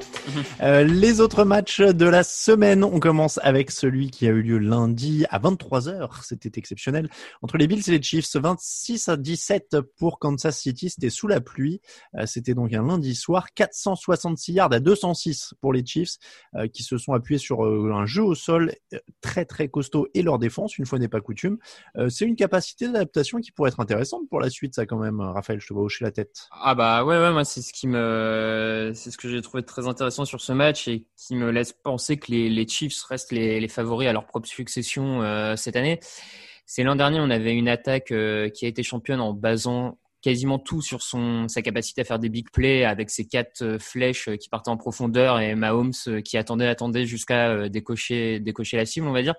Euh, les autres matchs de la semaine, on commence avec celui qui a eu lieu lundi à 23h. C'était exceptionnel. Entre les Bills et les Chiefs, 26 à 17 pour Kansas City. C'était sous la pluie. Euh, c'était donc un lundi soir. 466 yards à 206 pour les Chiefs euh, qui se sont appuyés sur un jeu au sol très très costaud et leur défense, une fois n'est pas coutume. C'est une capacité d'adaptation qui pourrait être intéressante pour la suite, ça quand même. Raphaël, je te vois hocher la tête. Ah bah ouais, ouais, moi c'est ce qui me, c'est ce que j'ai trouvé très intéressant sur ce match et qui me laisse penser que les, Chiefs restent les, favoris à leur propre succession euh, cette année. C'est l'an dernier, on avait une attaque euh, qui a été championne en basant quasiment tout sur son sa capacité à faire des big plays avec ses quatre euh, flèches qui partaient en profondeur et Mahomes qui attendait attendait jusqu'à décocher décocher la cible, on va dire.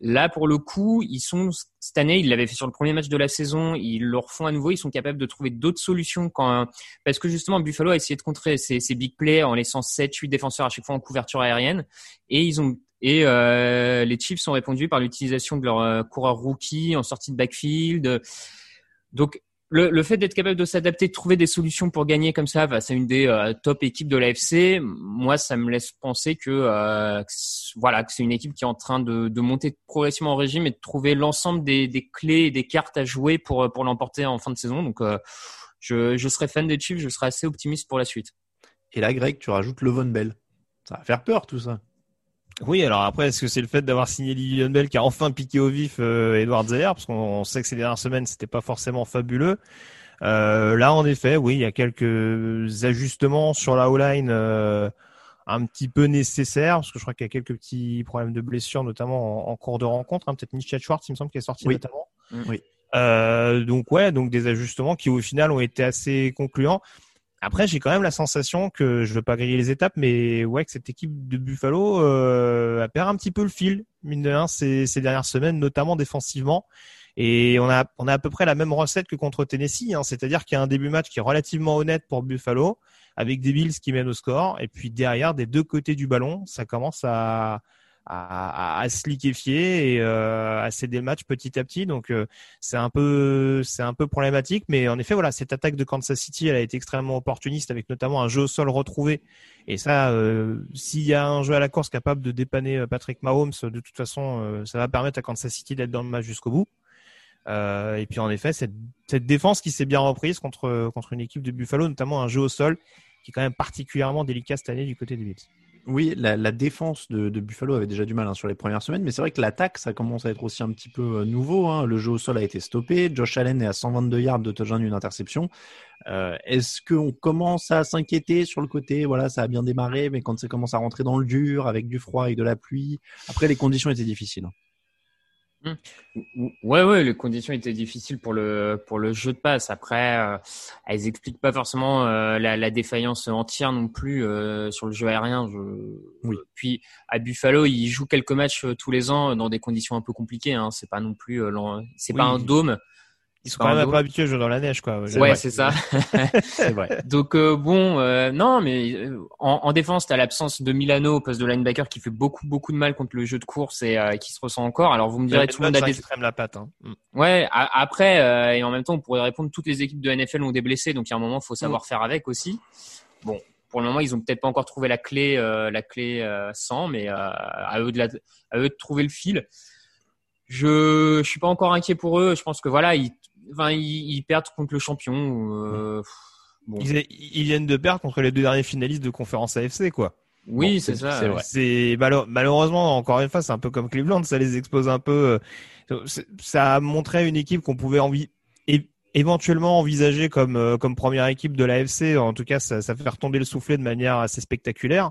Là, pour le coup, ils sont cette année, ils l'avaient fait sur le premier match de la saison, ils le refont à nouveau, ils sont capables de trouver d'autres solutions quand parce que justement Buffalo a essayé de contrer ces, big plays en laissant 7 8 défenseurs à chaque fois en couverture aérienne et ils ont et euh, les Chiefs ont répondu par l'utilisation de leurs euh, coureurs rookies en sortie de backfield. Donc le, fait d'être capable de s'adapter, de trouver des solutions pour gagner comme ça face à une des euh, top équipes de l'AFC, moi, ça me laisse penser que, euh, voilà, que c'est une équipe qui est en train de, monter progressivement en régime et de trouver l'ensemble des, clés et des cartes à jouer pour pour l'emporter en fin de saison. Donc, euh, je, je serais fan des Chiefs, je serais assez optimiste pour la suite. Et là, Greg, tu rajoutes le Von Bell. Ça va faire peur tout ça. Oui, alors après, est-ce que c'est le fait d'avoir signé Lilian Bell qui a enfin piqué au vif euh, Edward Zeller? Parce qu'on sait que ces dernières semaines c'était pas forcément fabuleux. Euh, là, en effet, oui, il y a quelques ajustements sur la O-line euh, un petit peu nécessaires parce que je crois qu'il y a quelques petits problèmes de blessures, notamment en, cours de rencontre. Hein, Peut-être Michel Schwartz, il me semble, qui est sorti notamment. Oui. Euh, donc ouais, donc des ajustements qui au final ont été assez concluants. Après, j'ai quand même la sensation que je veux pas griller les étapes, mais ouais, que cette équipe de Buffalo euh, a perdu un petit peu le fil, mine de rien, ces, ces dernières semaines, notamment défensivement. Et on a, on a à peu près la même recette que contre Tennessee, hein, c'est-à-dire qu'il y a un début match qui est relativement honnête pour Buffalo, avec des Bills qui mènent au score, et puis derrière, des deux côtés du ballon, ça commence à, à, à, se liquéfier et euh, à céder le match petit à petit. Donc euh, c'est un peu c'est un peu problématique, mais en effet voilà cette attaque de Kansas City elle a été extrêmement opportuniste avec notamment un jeu au sol retrouvé. Et ça, euh, s'il y a un jeu à la course capable de dépanner Patrick Mahomes, de toute façon ça va permettre à Kansas City d'être dans le match jusqu'au bout. Euh, et puis en effet, cette, cette défense qui s'est bien reprise contre, contre une équipe de Buffalo, notamment un jeu au sol qui est quand même particulièrement délicat cette année du côté des Bills. Oui, la, défense de, Buffalo avait déjà du mal hein, sur les premières semaines, mais c'est vrai que l'attaque, ça commence à être aussi un petit peu euh, nouveau. Hein. Le jeu au sol a été stoppé. Josh Allen est à 122 yards de touchdown, une interception. Euh, Est-ce qu'on commence à s'inquiéter sur le côté Voilà, ça a bien démarré, mais quand ça commence à rentrer dans le dur, avec du froid, et de la pluie, après les conditions étaient difficiles. Mmh. Ouais, ouais, les conditions étaient difficiles pour le pour le jeu de passe. Après, euh, elles expliquent pas forcément euh, la, la, défaillance entière non plus euh, sur le jeu aérien. Je... Oui. Puis à Buffalo, ils jouent quelques matchs tous les ans dans des conditions un peu compliquées. Hein. C'est pas non plus, euh, c'est oui. pas un dôme. Ils sont quand même pas habitués à jouer dans la neige, quoi. Ouais, c'est ça. c'est vrai. Donc euh, bon, euh, non, mais euh, en, en défense, t'as l'absence de Milano au poste de linebacker qui fait beaucoup beaucoup de mal contre le jeu de course et euh, qui se ressent encore. Alors vous me direz, tout le monde a des la patte. Hein. Ouais. A après, euh, et en même temps, on pourrait répondre toutes les équipes de NFL ont des blessés, donc il y a un moment, faut savoir mm. faire avec aussi. Bon, pour le moment, ils ont peut-être pas encore trouvé la clé, la clé sans, mais à eux de la, à eux de trouver le fil. Je, je suis pas encore inquiet pour eux. Je pense que voilà, ils enfin, ils, ils, perdent contre le champion. Euh, bon. ils, ils, viennent de perdre contre les deux derniers finalistes de conférence AFC, quoi. Oui, bon, c'est ça. C'est malheureusement encore une fois, c'est un peu comme Cleveland, ça les expose un peu. Euh, ça a montré une équipe qu'on pouvait envie éventuellement envisager comme euh, comme première équipe de l'AFC. En tout cas, ça, ça fait retomber le soufflet de manière assez spectaculaire.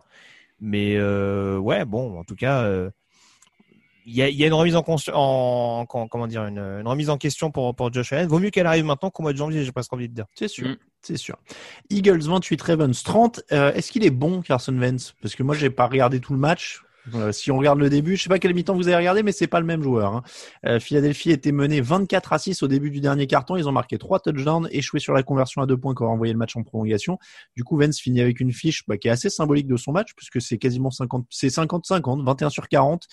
Mais euh, ouais, bon, en tout cas. Euh, il y a, y a, une remise en, en, en comment dire une, une, remise en question pour pour Josh Allen. Vaut mieux qu'elle arrive maintenant qu'au mois de janvier, j'ai presque envie de dire. C'est sûr, mm. c'est sûr. Eagles 28 Ravens 30. Euh, Est-ce qu'il est bon Carson Wentz? Parce que moi j'ai pas regardé tout le match. Euh, si on regarde le début, je sais pas quel mi-temps vous avez regardé, mais c'est pas le même joueur. Hein. Euh, Philadelphie était mené 24 à 6 au début du dernier carton. Ils ont marqué trois touchdowns, échoué sur la conversion à deux points quand envoyé le match en prolongation. Du coup, Vence finit avec une fiche bah, qui est assez symbolique de son match, puisque c'est quasiment 50, c'est 50-50, 21 sur 40,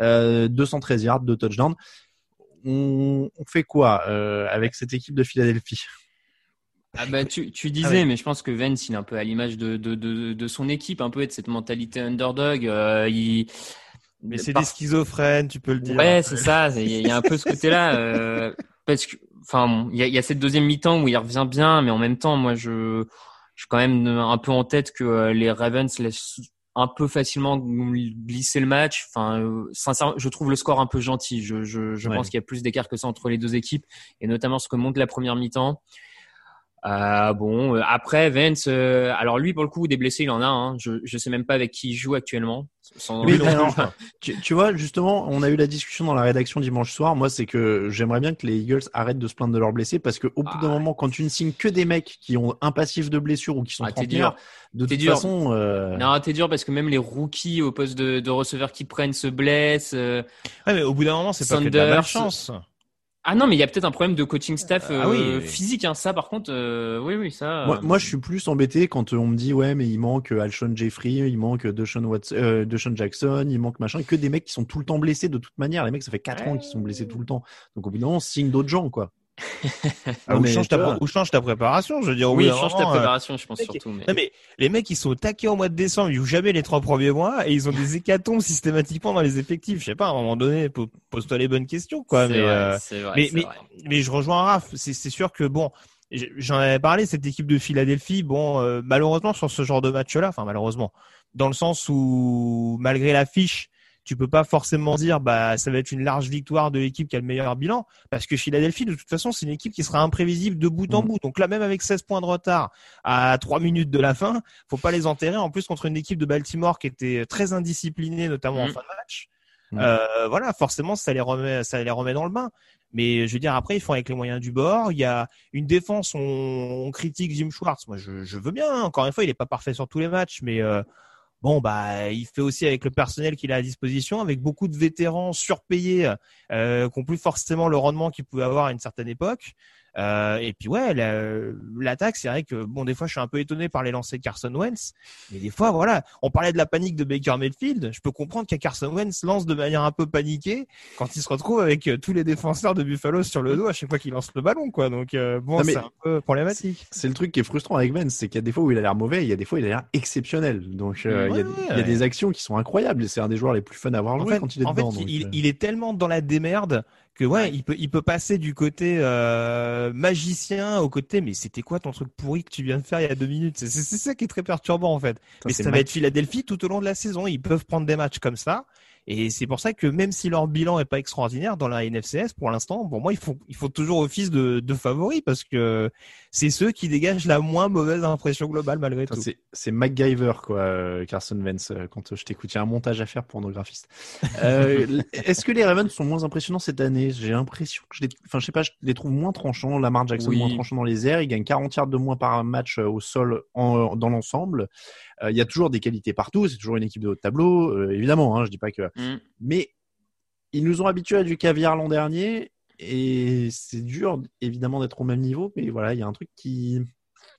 euh, 213 yards, deux touchdowns. On, on fait quoi euh, avec cette équipe de Philadelphie? Ah bah tu, tu disais, ah ouais. mais je pense que Vence il est un peu à l'image de, de, de, de, son équipe, un peu de cette mentalité underdog. Euh, il... Mais c'est Par... des schizophrènes, tu peux le dire. Ouais, c'est ça. Il y a un peu ce côté-là, euh, parce que, enfin, il y a, y a, cette deuxième mi-temps où il revient bien, mais en même temps, moi, je, je suis quand même un peu en tête que euh, les Ravens laissent un peu facilement glisser le match. Enfin, euh, sincèrement, je trouve le score un peu gentil. Je, je, je ouais. pense qu'il y a plus d'écart que ça entre les deux équipes, et notamment ce que montre la première mi-temps. Euh, bon, euh, après Vance, euh, alors lui pour le coup des blessés il en a. Hein. Je je sais même pas avec qui il joue actuellement. Sans oui, alors, tu, tu, vois justement, on a eu la discussion dans la rédaction dimanche soir. Moi, c'est que j'aimerais bien que les Eagles arrêtent de se plaindre de leurs blessés parce que au bout d'un moment, quand tu ne signes que des mecs qui ont un passif de blessure ou qui sont ah, trentenaires, de toute dur. façon, euh... non, t'es dur parce que même les rookies au poste de, de receveur qui prennent se blessent. Euh... Ouais, mais au bout d'un moment, c'est pas que de la malchance. Ah non, mais il y a peut-être un problème de coaching staff euh, ah oui. physique. Hein. Ça, par contre, euh, oui, oui, ça. Moi, moi, je suis plus embêté quand on me dit ouais, mais il manque Alshon Jeffrey, il manque Deshaun, Watson, euh, Deshaun Jackson, il manque machin, que des mecs qui sont tout le temps blessés de toute manière. Les mecs, ça fait quatre ouais. ans qu'ils sont blessés tout le temps. Donc au bout d'un moment, on signe d'autres gens, quoi. ah, ou, change ta, ou, change ta, préparation, je veux dire. Oui, change ta préparation, euh, je pense surtout. Mais... Non, mais les mecs, ils sont taqués au mois de décembre, ils jouent jamais les trois premiers mois et ils ont des hécatombes systématiquement dans les effectifs. Je sais pas, à un moment donné, pose-toi les bonnes questions, quoi. Mais, vrai, euh, vrai, mais, mais, mais, je rejoins Raph. C'est sûr que bon, j'en avais parlé, cette équipe de Philadelphie, bon, euh, malheureusement sur ce genre de match-là, enfin malheureusement, dans le sens où malgré l'affiche, tu peux pas forcément dire bah ça va être une large victoire de l'équipe qui a le meilleur bilan parce que Philadelphie de toute façon c'est une équipe qui sera imprévisible de bout en mmh. bout. Donc là même avec 16 points de retard à 3 minutes de la fin, faut pas les enterrer en plus contre une équipe de Baltimore qui était très indisciplinée notamment mmh. en fin de match. Mmh. Euh, voilà, forcément ça les remet ça les remet dans le bain. Mais je veux dire, après, ils font avec les moyens du bord. Il y a une défense, on, on critique Jim Schwartz. Moi, je, je veux bien. Encore une fois, il est pas parfait sur tous les matchs, mais euh, bon bah il fait aussi avec le personnel qu'il a à disposition, avec beaucoup de vétérans surpayés euh, qui n'ont plus forcément le rendement qu'ils pouvaient avoir à une certaine époque. Euh, et puis ouais, l'attaque, c'est vrai que bon, des fois, je suis un peu étonné par les lancers de Carson Wentz, mais des fois, voilà, on parlait de la panique de Baker Mayfield. Je peux comprendre qu'à Carson Wentz lance de manière un peu paniquée quand il se retrouve avec euh, tous les défenseurs de Buffalo sur le dos à chaque fois qu'il lance le ballon, quoi. Donc euh, bon, c'est un peu problématique. C'est le truc qui est frustrant avec Wentz, c'est qu'il y a des fois où il a l'air mauvais, il y a des fois où il a l'air exceptionnel. Donc il, y a, des actions qui sont incroyables. C'est un des joueurs les plus fun à avoir joué quand il est en dedans. Fait, il, est tellement dans la démerde que ouais, il peut il peut passer du côté euh, magicien au côté mais c'était quoi ton truc pourri que tu viens de faire il y a deux minutes? C'est ça qui est très perturbant en fait. Mais ça va être Philadelphie tout au long de la saison. Ils peuvent prendre des matchs comme ça et c'est pour ça que même si leur bilan est pas extraordinaire dans la NFCS pour l'instant, pour moi, il faut, il faut toujours office de, de favori parce que c'est ceux qui dégagent la moins mauvaise impression globale malgré tout. C'est MacGyver, quoi, Carson Vance, euh, quand je t'écoute. Il y a un montage à faire pour nos graphistes. euh, Est-ce que les Ravens sont moins impressionnants cette année? J'ai l'impression que je les, enfin, je sais pas, je les trouve moins tranchants. Lamar Jackson moins tranchant dans les airs. Il gagne 40 yards de moins par match euh, au sol en, dans l'ensemble. Euh, il y a toujours des qualités partout. C'est toujours une équipe de haut tableau, euh, évidemment. Hein, je dis pas que. Mm. Mais ils nous ont habitués à du caviar l'an dernier et c'est dur évidemment d'être au même niveau. Mais voilà, il y a un truc qui.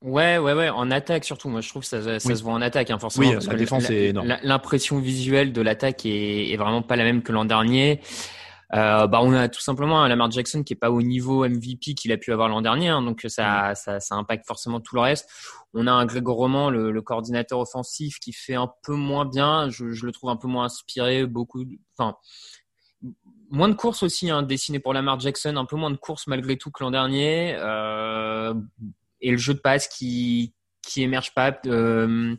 Ouais, ouais, ouais. En attaque surtout. Moi, je trouve que ça, ça se voit en attaque, hein, forcément. Oui, la défense est énorme. L'impression visuelle de l'attaque est, est, vraiment pas la même que l'an dernier. Euh, bah, on a tout simplement un Lamar Jackson qui est pas au niveau MVP qu'il a pu avoir l'an dernier, hein, donc ça, ça, ça, impacte forcément tout le reste. On a un Gregor Roman, le, le, coordinateur offensif, qui fait un peu moins bien. Je, je le trouve un peu moins inspiré, beaucoup, enfin, moins de courses aussi, hein, dessiné pour Lamar Jackson, un peu moins de courses malgré tout que l'an dernier, euh, et le jeu de passe qui qui émerge pas. Euh,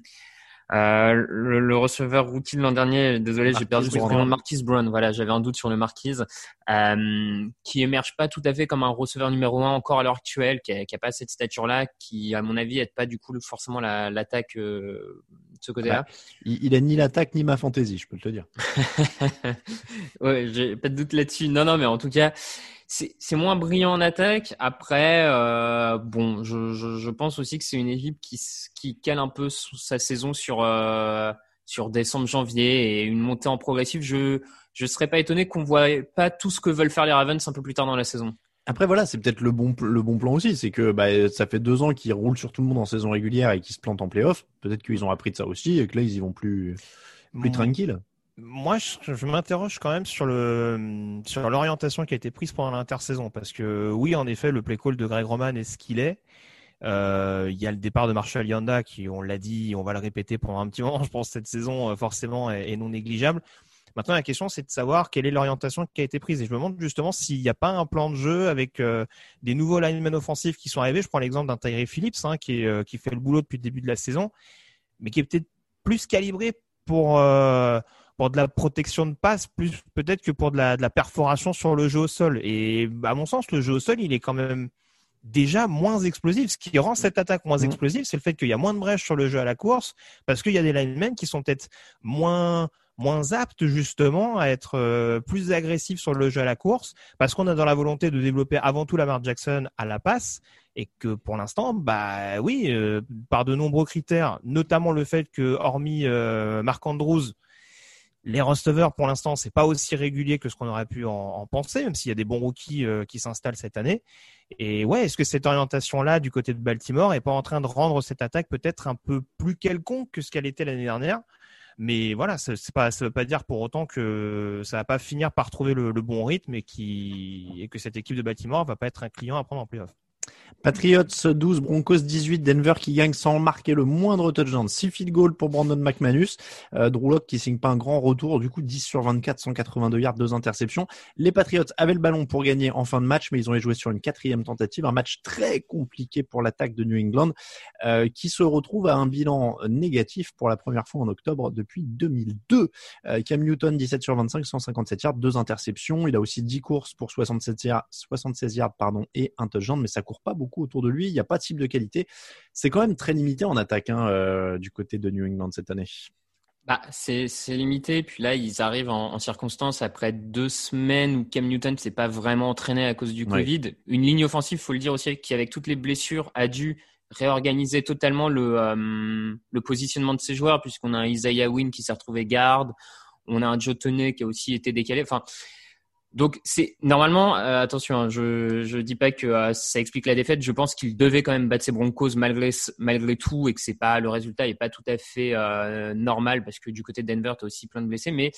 euh, le, receveur rookie de l'an dernier, désolé, j'ai perdu son nom, Marquis Brown. Voilà, j'avais un doute sur le Marquise, euh, qui émerge pas tout à fait comme un receveur numéro un encore à l'heure actuelle, qui a, qui a pas cette stature-là, qui, à mon avis, aide pas du coup forcément l'attaque euh, de ce côté-là. Bah, il, il, a ni l'attaque ni ma fantaisie, je peux te le dire. ouais, j'ai pas de doute là-dessus. Non, non, mais en tout cas, c'est moins brillant en attaque. Après, euh, bon, je, je, je, pense aussi que c'est une équipe qui, qui cale un peu sa saison sur euh, sur décembre, janvier et une montée en progressif. Je je serais pas étonné qu'on voit pas tout ce que veulent faire les Ravens un peu plus tard dans la saison. Après voilà, c'est peut-être le bon le bon plan aussi, c'est que bah, ça fait deux ans qu'ils roulent sur tout le monde en saison régulière et qu'ils se plantent en playoff. Peut-être qu'ils ont appris de ça aussi et que là ils y vont plus plus tranquille moi, je, m'interroge quand même sur le sur l'orientation qui a été prise pendant l'intersaison, parce que oui, en effet, le play call de Greg Roman est ce qu'il est. Euh, il y a le départ de Marshall Yanda qui, on l'a dit, on va le répéter pendant un petit moment. Je pense cette saison euh, forcément est, non négligeable. Maintenant, la question, c'est de savoir quelle est l'orientation qui a été prise. Et je me demande justement s'il n'y a pas un plan de jeu avec euh, des nouveaux linemen offensifs qui sont arrivés. Je prends l'exemple d'un Tyree Phillips hein, qui, est, qui fait le boulot depuis le début de la saison, mais qui est peut-être plus calibré pour pour de la protection de passe plus peut-être que pour de la, de la perforation sur le jeu au sol. Et à mon sens, le jeu au sol, il est quand même déjà moins explosif. Ce qui rend cette attaque moins mmh. explosive, c'est le fait qu'il y a moins de brèches sur le jeu à la course, parce qu'il y a des linemen qui sont peut-être moins moins aptes justement à être euh, plus agressifs sur le jeu à la course, parce qu'on a dans la volonté de développer avant tout la Lamar Jackson à la passe, et que pour l'instant, bah oui, euh, par de nombreux critères, notamment le fait que hormis euh, Marc Andrews, les receveurs, pour l'instant, c'est pas aussi régulier que ce qu'on aurait pu en, penser, même s'il y a des bons rookies euh, qui s'installent cette année. Et ouais, est-ce que cette orientation-là du côté de Baltimore est pas en train de rendre cette attaque peut-être un peu plus quelconque que ce qu'elle était l'année dernière? Mais voilà, c'est pas, ça veut pas dire pour autant que ça va pas finir par trouver le, bon rythme et, que cette équipe de Baltimore va pas être un client à prendre en playoff. Patriots 12, Broncos 18, Denver qui gagne sans marquer le moindre touchdown. 6 field goals pour Brandon McManus. Euh, qui signe pas un grand retour, du coup 10 sur 24, 182 yards, 2 interceptions. Les Patriots avaient le ballon pour gagner en fin de match, mais ils ont joué sur une quatrième tentative. Un match très compliqué pour l'attaque de New England, euh, qui se retrouve à un bilan négatif pour la première fois en octobre depuis 2002. Euh, Cam Newton 17 sur 25, 157 yards, 2 interceptions. Il a aussi 10 courses pour 67 yards, 76 yards pardon, et un touchdown, mais ça pas beaucoup autour de lui. Il n'y a pas de cible de qualité. C'est quand même très limité en attaque hein, euh, du côté de New England cette année. Bah, c'est limité. Puis là, ils arrivent en, circonstance après deux semaines où Cam Newton s'est pas vraiment entraîné à cause du Covid. Une ligne offensive, faut le dire aussi, qui avec toutes les blessures a dû réorganiser totalement le, euh, le positionnement de ses joueurs, puisqu'on a un Isaiah Wynn qui s'est retrouvé garde, on a un Joe Toney qui a aussi été décalé. Enfin, donc c'est normalement, euh, attention, hein, je je dis pas que euh, ça explique la défaite. Je pense qu'il devait quand même battre ses Broncos malgré malgré tout et que c'est pas le résultat est pas tout à fait euh, normal parce que du côté de Denver t'as aussi plein de blessés. Mais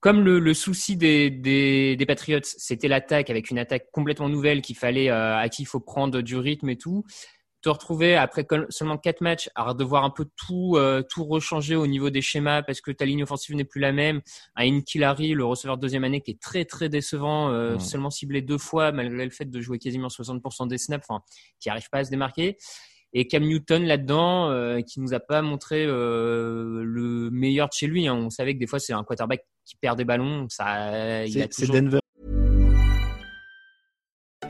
comme le, le souci des, des, des Patriots, c'était l'attaque avec une attaque complètement nouvelle qu'il fallait à qui il faut prendre du rythme et tout te retrouver après seulement quatre matchs à devoir un peu tout euh, tout rechanger au niveau des schémas parce que ta ligne offensive n'est plus la même. Un Inkilari, le receveur de deuxième année, qui est très très décevant, euh, seulement ciblé deux fois malgré le fait de jouer quasiment 60% des snaps, enfin qui arrive pas à se démarquer. Et Cam Newton là-dedans, euh, qui nous a pas montré le meilleur de chez lui. Hein. On savait que des fois c'est un quarterback qui perd des ballons. Ça, toujours... Denver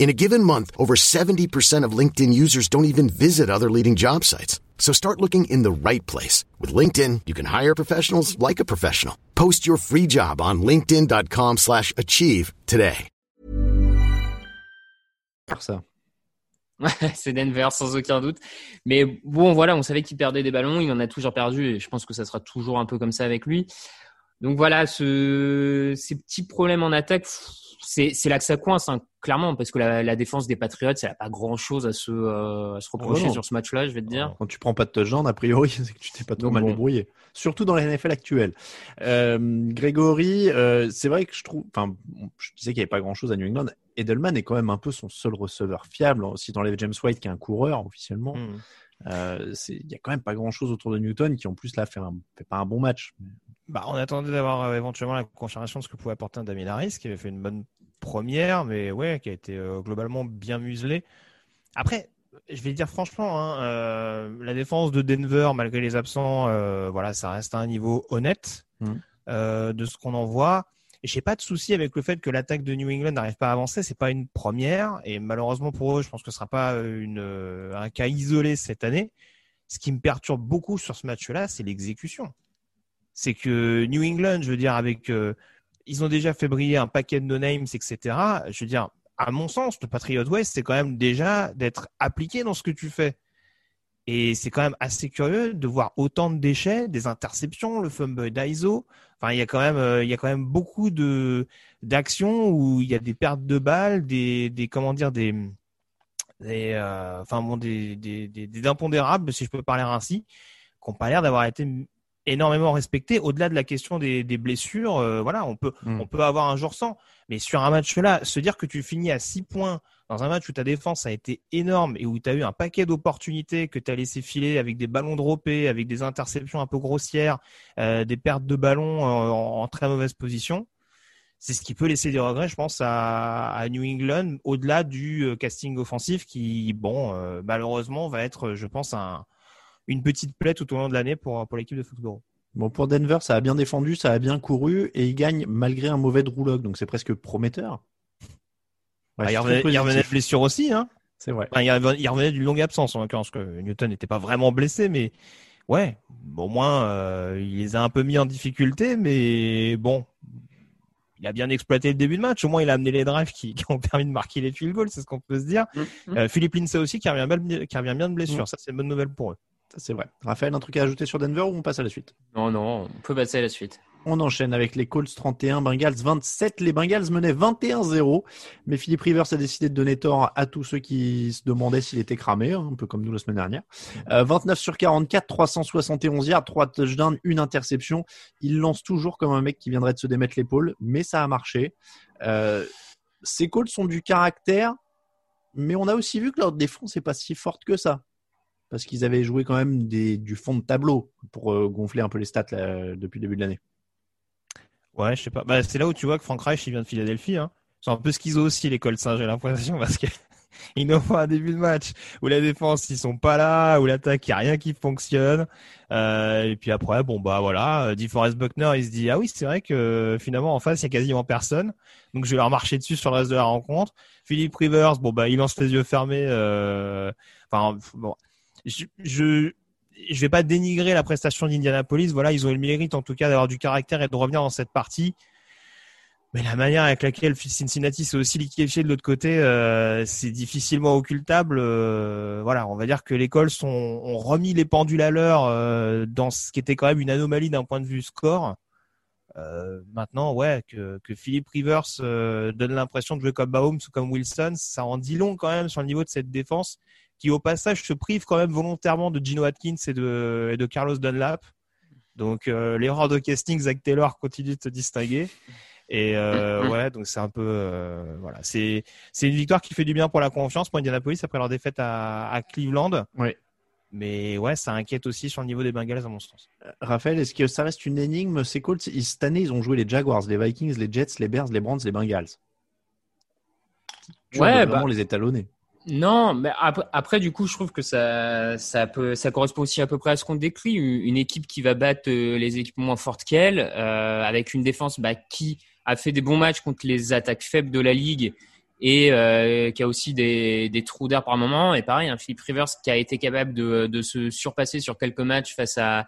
In a given month, over 70% of LinkedIn users don't even visit other leading job sites. So start looking in the right place. With LinkedIn, you can hire professionals like a professional. Post your free job on linkedin.com slash achieve today. C'est Denver sans aucun doute. Mais bon, voilà, on savait qu'il perdait des ballons, il en a toujours perdu et je pense que ça sera toujours un peu comme ça avec lui. Donc voilà, ce, ces petits problèmes en attaque, c'est là que ça coince, hein, clairement, parce que la, la défense des Patriots, elle n'a pas grand chose à se, euh, à se reprocher Ah sur ce match-là, je vais te dire. Quand tu prends pas de touchdown, a priori, c'est que tu t'es pas trop mal bon. débrouillé. Surtout dans la NFL actuelle. Euh, Grégory, euh, c'est vrai que je trouve, enfin, je disais qu'il n'y avait pas grand chose à New England. Edelman est quand même un peu son seul receveur fiable. Si t'enlèves James White, qui est un coureur officiellement, Hmm. euh, il y a quand même pas grand chose autour de Newton, qui en plus là fait, un, fait pas un bon match. Bah, on attendait d'avoir euh, éventuellement la confirmation de ce que pouvait apporter un Damien Harris, qui avait fait une bonne première, mais ouais, qui a été euh, globalement bien muselé. Après, je vais dire franchement, hein, euh, la défense de Denver, malgré les absents, voilà, ça reste à un niveau honnête euh, de ce qu'on en voit. Et j'ai pas de souci avec le fait que l'attaque de New England n'arrive pas à avancer. C'est pas une première, et malheureusement pour eux, je pense que ce sera pas une, un cas isolé cette année. Ce qui me perturbe beaucoup sur ce match-là, c'est l'exécution c'est que New England, je veux dire, avec, euh, ils ont déjà fait briller un paquet de no-names, etc. Je veux dire, à mon sens, le Patriot West, c'est quand même déjà d'être appliqué dans ce que tu fais. Et c'est quand même assez curieux de voir autant de déchets, des interceptions, le fumble d'ISO. Enfin, il y a quand même, euh, il y a quand même beaucoup de d'actions où il y a des pertes de balles, des, des comment dire, des, des euh, enfin bon, des, des, des impondérables, si je peux parler ainsi, qui n'ont pas l'air d'avoir été énormément respectés. Au-delà de la question des, des blessures, euh, voilà, on peut, Mm. on peut avoir un jour sans. Mais sur un match-là, se dire que tu finis à 6 points dans un match où ta défense a été énorme et où tu as eu un paquet d'opportunités que tu as laissé filer avec des ballons droppés, avec des interceptions un peu grossières, euh, des pertes de ballons en, en très mauvaise position, c'est ce qui peut laisser des regrets, je pense, à, à New England, au-delà du euh, casting offensif qui, bon, euh, malheureusement, va être, je pense, un, une petite plaie tout au long de l'année pour, pour l'équipe de football. Bon, pour Denver, ça a bien défendu, ça a bien couru et il gagne malgré un mauvais Drew Lock, donc c'est presque prometteur. Ouais, Ah, il, revenait, il revenait de blessure aussi, hein. C'est vrai. Enfin, il, revenait, il revenait d'une longue absence en l'occurrence, que Newton n'était pas vraiment blessé, mais ouais, au moins euh, il les a un peu mis en difficulté, mais bon, il a bien exploité le début de match. Au moins, il a amené les drives qui, qui ont permis de marquer les field goals, c'est ce qu'on peut se dire. Euh, Philippe Lindsay aussi qui revient, bien, qui revient bien de blessure, Mm. ça c'est une bonne nouvelle pour eux. C'est vrai. Raphaël, un truc à ajouter sur Denver ou on passe à la suite? Non, non, on peut passer à la suite. On enchaîne avec les Colts 31, Bengals 27. Les Bengals menaient 21-0, mais Philippe Rivers a décidé de donner tort à tous ceux qui se demandaient s'il était cramé, hein, un peu comme nous la semaine dernière. Euh, 29 sur 44, 371 yards, 3 touchdowns, une interception. Il lance toujours comme un mec qui viendrait de se démettre l'épaule, mais ça a marché. Euh, ces Colts ont du caractère, Mais on a aussi vu que leur défense n'est pas si forte que ça. Parce qu'ils avaient joué quand même du fond de tableau pour euh, gonfler un peu les stats depuis le début de l'année. Ouais, je sais pas. Bah, c'est là où tu vois que Frank Reich, il vient de Philadelphie. Hein. C'est un peu schizo aussi, l'école Saint, j'ai l'impression, parce que ils n'ont pas un début de match où la défense ils sont pas là, où l'attaque il y a rien qui fonctionne. Euh, et puis après bon bah voilà, DeForest Buckner il se dit ah oui c'est vrai que finalement en face il y a quasiment personne, donc je vais leur marcher dessus sur le reste de la rencontre. Philippe Rivers bon bah il lance les yeux fermés. Euh... Enfin bon je, je vais pas dénigrer la prestation d'Indianapolis. Voilà, ils ont eu le mérite en tout cas d'avoir du caractère et de revenir dans cette partie. Mais la manière avec laquelle Cincinnati s'est aussi liquéfié de l'autre côté, euh, c'est difficilement occultable. Euh, voilà, on va dire que les Colts ont, remis les pendules à l'heure euh, dans ce qui était quand même une anomalie d'un point de vue score. maintenant, ouais, que, que Philippe Rivers donne l'impression de jouer comme Mahomes ou comme Wilson, ça en dit long quand même sur le niveau de cette défense, qui au passage se prive quand même volontairement de Gino Atkins et de, et de Carlos Dunlap. Donc l'erreur de casting, Zach Taylor continue de se distinguer. Et euh, ouais, donc c'est un peu euh, voilà, c'est c'est une victoire qui fait du bien pour la confiance pour Indianapolis après leur défaite à, à Cleveland. Oui. Mais ouais, ça inquiète aussi sur le niveau des Bengals à mon sens. Euh, Raphaël, est-ce que ça reste une énigme? C'est cool. Cette année, ils ont joué les Jaguars, les Vikings, les Jets, les Bears, les Browns, les Bengals. Tu ouais, vraiment bah... les étalonner. Non, mais après, du coup, je trouve que ça, ça, peut, ça correspond aussi à peu près à ce qu'on décrit. Une équipe qui va battre les équipes moins fortes qu'elle, euh, avec une défense bah, qui a fait des bons matchs contre les attaques faibles de la ligue et euh, qui a aussi des, trous d'air par moment. Et pareil, un Philippe Rivers qui a été capable de, se surpasser sur quelques matchs face à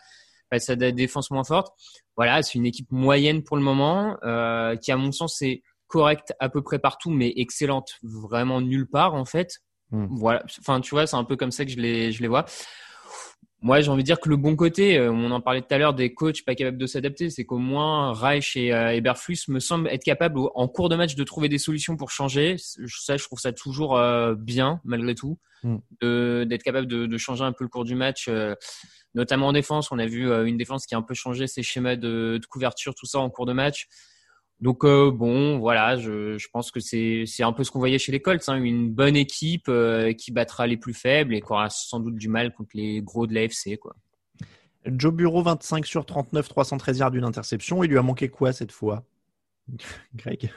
face à des défenses moins fortes. Voilà, c'est une équipe moyenne pour le moment, euh, qui à mon sens est correcte à peu près partout, mais excellente vraiment nulle part en fait. Hmm. Voilà, enfin tu vois, c'est un peu comme ça que je les je les vois. Moi, j'ai envie de dire que le bon côté, euh, on en parlait tout à l'heure des coachs pas capables de s'adapter, c'est qu'au moins Reich et euh, Eberflus me semblent être capables en cours de match de trouver des solutions pour changer. Ça, je trouve ça toujours euh, bien malgré tout, mm. d'être capable de, de, changer un peu le cours du match, notamment en défense. On a vu une défense qui a un peu changé ses schémas de, de couverture, tout ça en cours de match. Donc euh, bon, voilà, je, je pense que c'est c'est un peu ce qu'on voyait chez les Colts, hein, une bonne équipe euh, qui battra les plus faibles et qui aura sans doute du mal contre les gros de l'AFC, quoi. Joe Bureau 25 sur 39, 313 yards d'une interception. Il lui a manqué quoi cette fois, Greg?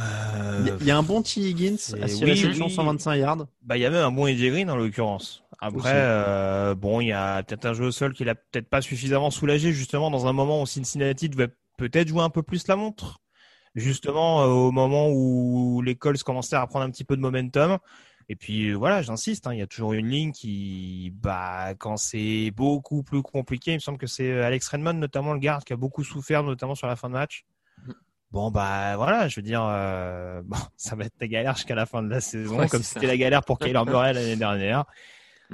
Euh, Il y a un bon T. Higgins à 6 réceptions, 125 yards. Bah, il y a même un bon AJ Green en l'occurrence. Après, euh, bon, il y a peut-être un jeu au sol qui l'a peut-être pas suffisamment soulagé justement dans un moment où Cincinnati devait peut-être jouer un peu plus la montre, justement euh, au moment où les Colts commençaient à prendre un petit peu de momentum. Et puis euh, voilà, j'insiste, hein, il y a toujours une ligne qui, bah, quand c'est beaucoup plus compliqué, il me semble que c'est euh, Alex Redmond, notamment le garde, qui a beaucoup souffert, notamment sur la fin de match. Bon bah voilà, je veux dire, bon, ça va être la galère jusqu'à la fin de la saison, comme c'était la galère pour Kyler Murray l'année dernière.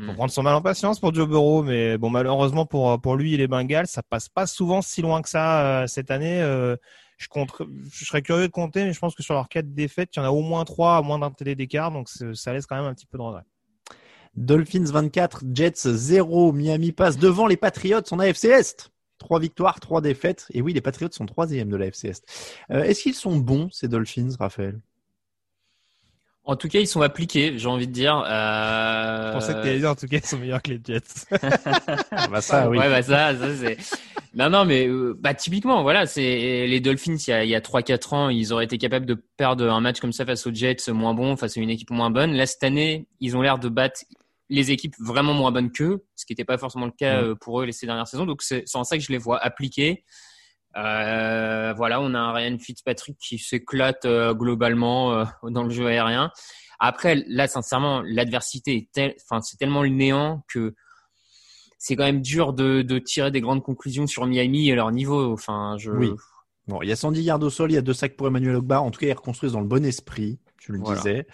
Pour mm. prendre son mal en patience pour Joe Burrow, mais bon malheureusement pour pour lui et les Bengals, ça passe pas souvent si loin que ça euh, cette année. Euh, je compte, je serais curieux de compter, mais je pense que sur leurs quatre défaites, il y en a au moins trois à moins d'un télé d'écart, donc ça laisse quand même un petit peu de regret. Dolphins 24, Jets 0, Miami passe devant les Patriots en AFC Est. Trois victoires, trois défaites. Et oui, les Patriots sont troisième de l'AFC Est. Euh, est-ce qu'ils sont bons, ces Dolphins, Raphaël? En tout cas, ils sont appliqués, j'ai envie de dire. Euh... Je pensais que tu allais dire, en tout cas, ils sont meilleurs que les Jets. bah ça, oui. Ouais, bah ça, ça c'est. Non, non, mais euh, bah typiquement, voilà, c'est les Dolphins. Il y a, il y a 3-4 ans, ils auraient été capables de perdre un match comme ça face aux Jets moins bon, face à une équipe moins bonne. Là, cette année, ils ont l'air de battre les équipes vraiment moins bonnes qu'eux, ce qui n'était pas forcément le cas euh, pour eux les ces dernières saisons. Donc c'est en ça que je les vois appliqués. Euh, voilà, on a un Ryan Fitzpatrick qui s'éclate euh, globalement euh, dans le jeu aérien. Après, là, sincèrement, l'adversité est enfin, c'est tellement le néant que c'est quand même dur de, de, tirer des grandes conclusions sur Miami et leur niveau. Enfin, je. Oui. Bon, il y a 110 yards au sol, il y a deux sacs pour Emmanuel Ogba. En tout cas, ils reconstruisent dans le bon esprit tu le disais.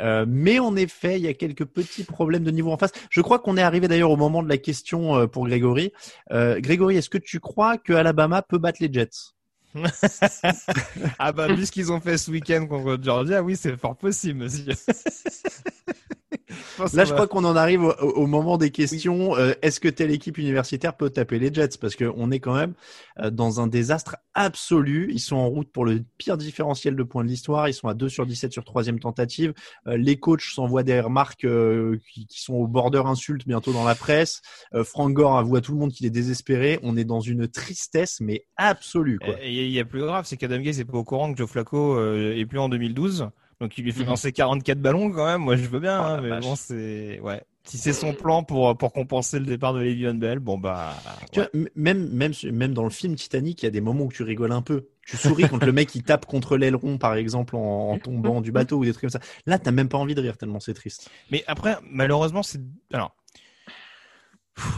Euh, mais en effet, il y a quelques petits problèmes de niveau en face. Je crois qu'on est arrivé d'ailleurs au moment de la question euh, pour Grégory. Euh, Grégory, est-ce que tu crois que Alabama peut battre les Jets? Ah bah vu ce qu'ils ont fait ce week-end contre Georgia, oui c'est fort possible monsieur. Là, je crois qu'on en arrive au, au moment des questions. Euh, Est-ce que telle équipe universitaire peut taper les Jets? Parce qu'on est quand même euh, dans un désastre absolu. Ils sont en route pour le pire différentiel de points de l'histoire. Ils sont à 2 sur 17 sur troisième tentative. Euh, les coachs s'envoient des remarques euh, qui, qui sont au border insulte bientôt dans la presse. Euh, Frank Gore avoue à tout le monde qu'il est désespéré. On est dans une tristesse, mais absolue. Quoi. Et il y a plus grave, c'est qu'Adam Gaze n'est pas au courant que Joe Flacco euh, est plus en 2012. Donc il lui fait lancer 44 ballons quand même. Moi je veux bien, Oh, hein, mais vache. bon c'est ouais. Si c'est son plan pour pour compenser le départ de Le'Veon Bell, bon bah. Tu vois, m- même, même, même dans le film Titanic, il y a des moments où tu rigoles un peu. Tu souris quand le mec il tape contre l'aileron, par exemple, en, en tombant du bateau ou des trucs comme ça. Là, t'as même pas envie de rire tellement c'est triste. Mais après, malheureusement, c'est alors.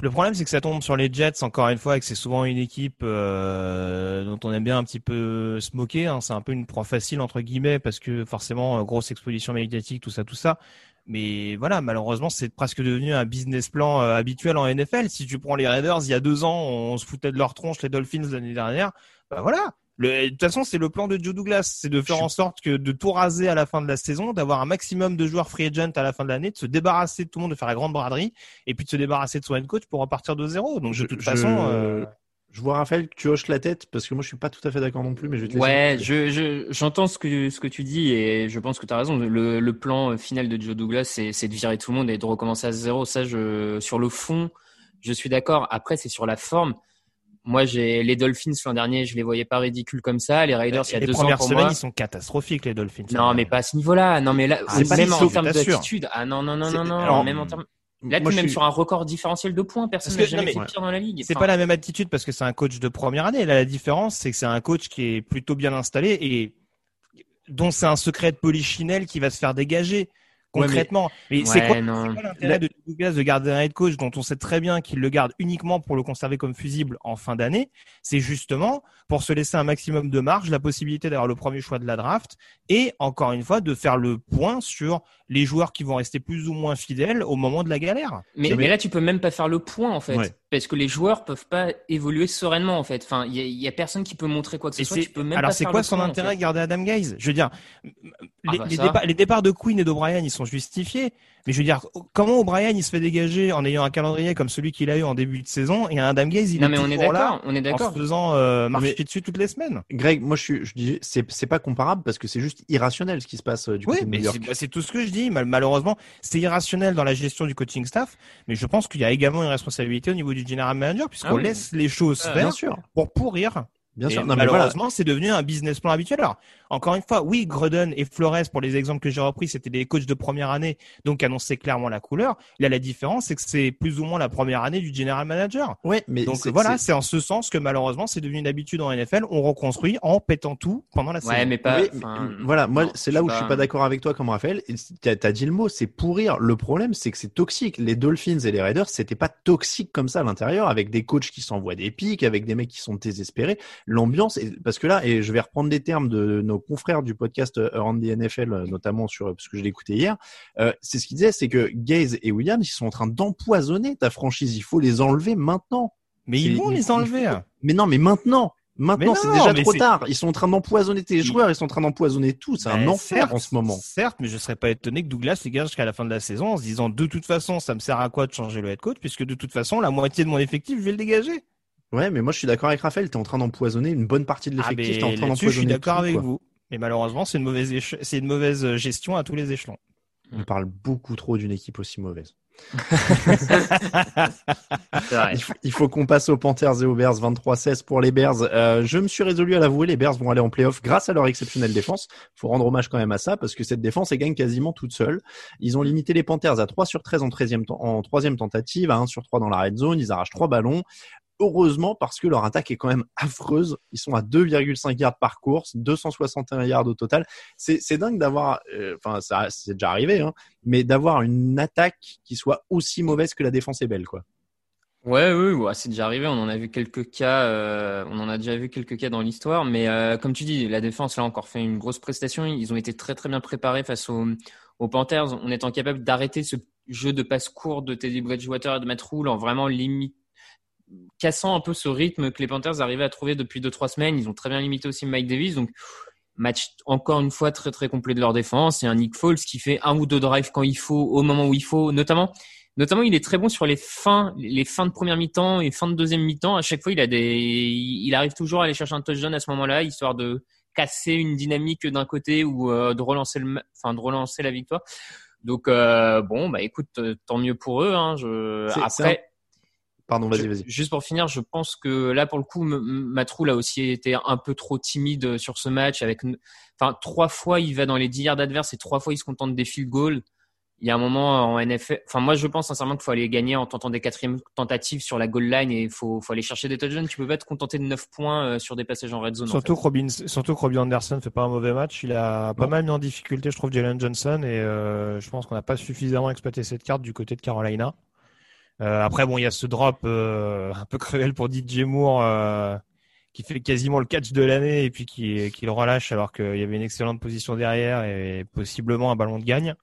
Le problème, c'est que ça tombe sur les Jets encore une fois, et que c'est souvent une équipe euh, dont on aime bien un petit peu se moquer. hein. C'est un peu une proie facile entre guillemets parce que forcément euh, grosse exposition médiatique, tout ça, tout ça. Mais voilà, malheureusement, c'est presque devenu un business plan euh, habituel en NFL. Si tu prends les Raiders, il y a deux ans, on se foutait de leur tronche, les Dolphins l'année dernière. Bah voilà. Le- de toute façon, c'est le plan de Joe Douglas, c'est de faire en sorte que de tout raser à la fin de la saison, d'avoir un maximum de joueurs free agent à la fin de l'année, de se débarrasser de tout le monde, de faire la grande braderie, et puis de se débarrasser de son head coach pour repartir de zéro. Donc de toute je, façon, euh, je vois Raphaël que tu hoches la tête parce que moi je suis pas tout à fait d'accord non plus, mais je vais te laisser Ouais, je, je, j'entends ce que, ce que tu dis et je pense que tu as raison. Le, le plan final de Joe Douglas, c'est, c'est de virer tout le monde et de recommencer à zéro. Ça, je, sur le fond, je suis d'accord. Après, c'est sur la forme. Moi, j'ai les Dolphins l'an dernier, je les voyais pas ridicules comme ça. Les Raiders, il y a les deux ans premières semaines, ils sont catastrophiques les Dolphins. Non, mais pas à ce niveau-là. Non, mais là, Ah, c'est pas même en termes d'attitude. Ah non, non, non, non, non. alors, même en termes. Là, tu je même suis- sur un record différentiel de points. Personne n'a jamais non, fait pire dans la ligue. C'est Enfin, pas la même attitude parce que c'est un coach de première année. Là, la différence, c'est que c'est un coach qui est plutôt bien installé et dont c'est un secret de polichinelle qui va se faire dégager concrètement. mais Ouais, c'est quoi, non. c'est quoi l'intérêt de Douglas de garder un head coach dont on sait très bien qu'il le garde uniquement pour le conserver comme fusible en fin d'année? C'est justement pour se laisser un maximum de marge, la possibilité d'avoir le premier choix de la draft et encore une fois de faire le point sur les joueurs qui vont rester plus ou moins fidèles au moment de la galère. Mais, mais là, tu peux même pas faire le point en fait, Ouais. parce que les joueurs peuvent pas évoluer sereinement en fait. Enfin, il y, a- il y a personne qui peut montrer quoi que ce Et soit. c'est- Tu peux même alors c'est quoi le son point, en intérêt fait. de garder Adam Gaze? Je veux dire, les, bah les départs, les départs de Queen et d'O'Brien, ils sont justifiés. Mais je veux dire, comment O'Brien il se fait dégager en ayant un calendrier comme celui qu'il a eu en début de saison et un Adam Gaze il Non, est mais on est d'accord, on est en d'accord. se faisant euh, marcher Mais- dessus toutes les semaines. Greg, moi je suis, je dis, c'est, c'est pas comparable parce que c'est juste irrationnel ce qui se passe euh, du Oui, côté de New York. c'est bah, c'est tout ce que je dis. Mal- Malheureusement, c'est irrationnel dans la gestion du coaching staff, mais je pense qu'il y a également une responsabilité au niveau du general manager puisqu'on Ah oui. laisse les choses Euh, faire bien sûr. pour pourrir. Bien sûr. Non, voilà. malheureusement, c'est devenu un business plan habituel. Alors, encore une fois, oui, Gruden et Flores, pour les exemples que j'ai repris, c'était des coachs de première année, donc annonçaient clairement la couleur. Là, la différence, c'est que c'est plus ou moins la première année du general manager. Ouais, mais donc c'est- voilà, c'est- en ce sens que malheureusement, c'est devenu une habitude en NFL. On reconstruit en pétant tout pendant la saison. Ouais, mais pas. Oui, mais, enfin, voilà, moi, c'est là où je suis pas- pas d'accord avec toi, comme Raphaël. T'as as dit le mot, c'est pourrir. Le problème, c'est que c'est toxique. Les Dolphins et les Raiders, c'était pas toxique comme ça à l'intérieur, avec des coachs qui s'envoient des pics, avec des mecs qui sont désespérés. L'ambiance, parce que là, et je vais reprendre des termes de nos confrères du podcast euh, Around the NFL, euh, notamment sur, parce que je l'ai écouté hier, euh, c'est ce qu'ils disaient, c'est que Gaze et Williams, ils sont en train d'empoisonner ta franchise. Il faut les enlever maintenant. Mais ils vont les enlever. faut- Mais non, mais maintenant. Maintenant, c'est déjà trop tard. Ils sont en train d'empoisonner tes joueurs, ils sont en train d'empoisonner tout. C'est un enfer certes, en ce moment. Certes, mais je serais pas étonné que Douglas les gage jusqu'à la fin de la saison en se disant de toute façon, ça me sert à quoi de changer le head coach puisque de toute façon, la moitié de mon effectif, je vais le dégager. Ouais, mais moi je suis d'accord avec Raphaël. T'es en train d'empoisonner une bonne partie de Ah, l'effectif. T'es en train là-dessus, je suis d'empoisonner d'accord avec quoi. vous. Mais malheureusement, c'est une mauvaise éche- c'est une mauvaise gestion à tous les échelons. On parle beaucoup trop d'une équipe aussi mauvaise. Vrai. Il faut, il faut qu'on passe aux Panthers et aux Bears 23-16 pour les Bears. Euh, je me suis résolu à l'avouer, les Bears vont aller en playoff grâce à leur exceptionnelle défense. Faut rendre hommage quand même à ça parce que cette défense, elle gagne quasiment toute seule. Ils ont limité les Panthers à 3 sur 13 en, 13e, ten- en troisième tentative, à 1 sur 3 dans la red zone. Ils arrachent 3 ballons. Heureusement parce que leur attaque est quand même affreuse. Ils sont à 2,5 yards par course, 261 yards au total. C'est dingue d'avoir, euh, enfin ça c'est déjà arrivé, hein, mais d'avoir une attaque qui soit aussi mauvaise que la défense est belle, quoi. Ouais, oui, ouais, c'est déjà arrivé. On en a vu quelques cas. euh, on en a déjà vu quelques cas dans l'histoire. Mais euh, comme tu dis, la défense a encore fait une grosse prestation. Ils ont été très très bien préparés face aux, Panthers, en étant capables d'arrêter ce jeu de passe court de Teddy Bridgewater et de Matt Rule en vraiment limite cassant un peu ce rythme que les Panthers arrivaient à trouver depuis deux trois semaines. Ils ont très bien limité aussi Mike Davis. Donc Match encore une fois très très complet de leur défense et un Nick Foles qui fait un ou deux drives quand il faut, au moment où il faut, notamment. Notamment, il est très bon sur les fins, les fins de première mi-temps et fin de deuxième mi-temps. À chaque fois, il a des, il arrive toujours à aller chercher un touchdown à ce moment-là, histoire de casser une dynamique d'un côté ou euh, de relancer le, enfin de relancer la victoire. Donc euh, bon, bah écoute, euh, tant mieux pour eux. Hein. Je... Après, pardon, vas-y, vas-y. Juste pour finir, je pense que là pour le coup, Matrou a aussi été un peu trop timide sur ce match. Avec, enfin trois fois il va dans les 10 yards adverses et trois fois il se contente des field goals il y a un moment en NFL. Enfin, moi, je pense sincèrement qu'il faut aller gagner en tentant des quatrièmes tentatives sur la goal line et il faut, faut aller chercher des touchdowns. Tu peux pas te contenter de 9 points euh, sur des passages en red zone. Surtout, que Robin, surtout que Robin Anderson fait pas un mauvais match. Il a pas mal mis en difficulté, je trouve, Jalen Johnson et euh, je pense qu'on n'a pas suffisamment exploité cette carte du côté de Carolina. Euh, après, bon, il y a ce drop euh, un peu cruel pour DJ Moore euh, qui fait quasiment le catch de l'année et puis qui, le relâche alors qu'il y avait une excellente position derrière et possiblement un ballon de gagne.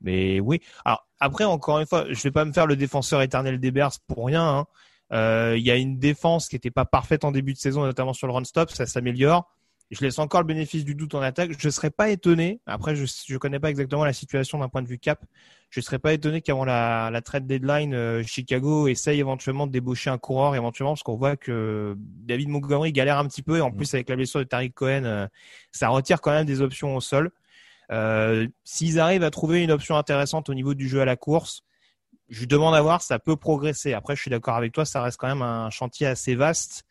Mais oui. Alors après, encore une fois, je vais pas me faire le défenseur éternel des Bears pour rien. Hein. Il y a une défense qui n'était pas parfaite en début de saison, notamment sur le run stop, ça s'améliore. Je laisse encore le bénéfice du doute en attaque. Je ne serais pas étonné. Après, je ne connais pas exactement la situation d'un point de vue cap. Je ne serais pas étonné qu'avant la, la trade deadline, euh, Chicago essaye éventuellement de débaucher un coureur éventuellement parce qu'on voit que David Montgomery galère un petit peu et en mm. plus avec la blessure de Tariq Cohen, euh, ça retire quand même des options au sol. Euh, s'ils arrivent à trouver une option intéressante au niveau du jeu à la course, je demande à voir, ça peut progresser. Après, je suis d'accord avec toi, ça reste quand même un chantier assez vaste.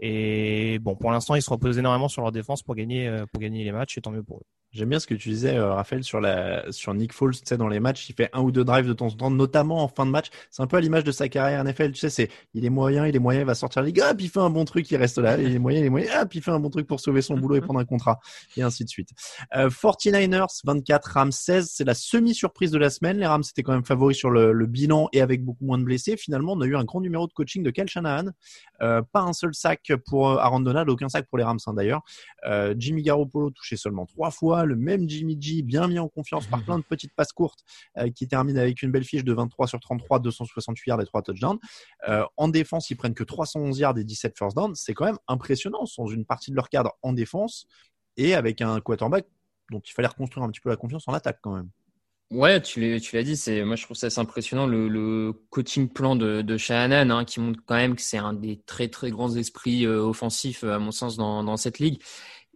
Et bon, pour l'instant, ils se reposent énormément sur leur défense pour gagner, euh, pour gagner les matchs, et tant mieux pour eux. J'aime bien ce que tu disais, euh, Raphaël, sur Nick Foles. Tu sais, dans les matchs, il fait un ou deux drives de temps en temps, notamment en fin de match. C'est un peu à l'image de sa carrière NFL. Tu sais, c'est il est moyen, il est moyen, il va sortir la ligue, hop, il fait un bon truc, il reste là. Il est moyen, il est moyen, hop, il fait un bon truc pour sauver son boulot et prendre un contrat, et ainsi de suite. Euh, 49ers 24, Rams 16. C'est la semi-surprise de la semaine. Les Rams étaient quand même favoris sur le, bilan et avec beaucoup moins de blessés. Finalement, on a eu un grand numéro de coaching de Cal Shanahan. Euh, pas un seul sac pour euh, Aaron Donald, aucun sac pour les Rams hein, d'ailleurs. Jimmy Garoppolo touché seulement trois fois, le même Jimmy bien mis en confiance par plein de petites passes courtes euh, qui terminent avec une belle fiche de 23 sur 33, 268 yards et 3 touchdowns. Euh, en défense, ils prennent que 311 yards et 17 first downs. C'est quand même impressionnant. Sont une partie de leur cadre en défense et avec un quarterback dont il fallait reconstruire un petit peu la confiance en attaque quand même. Ouais, tu l'as dit, c'est moi je trouve ça assez impressionnant le, coaching plan de, de Shanahan hein, qui montre quand même que c'est un des très très grands esprits euh, offensifs à mon sens dans, dans cette ligue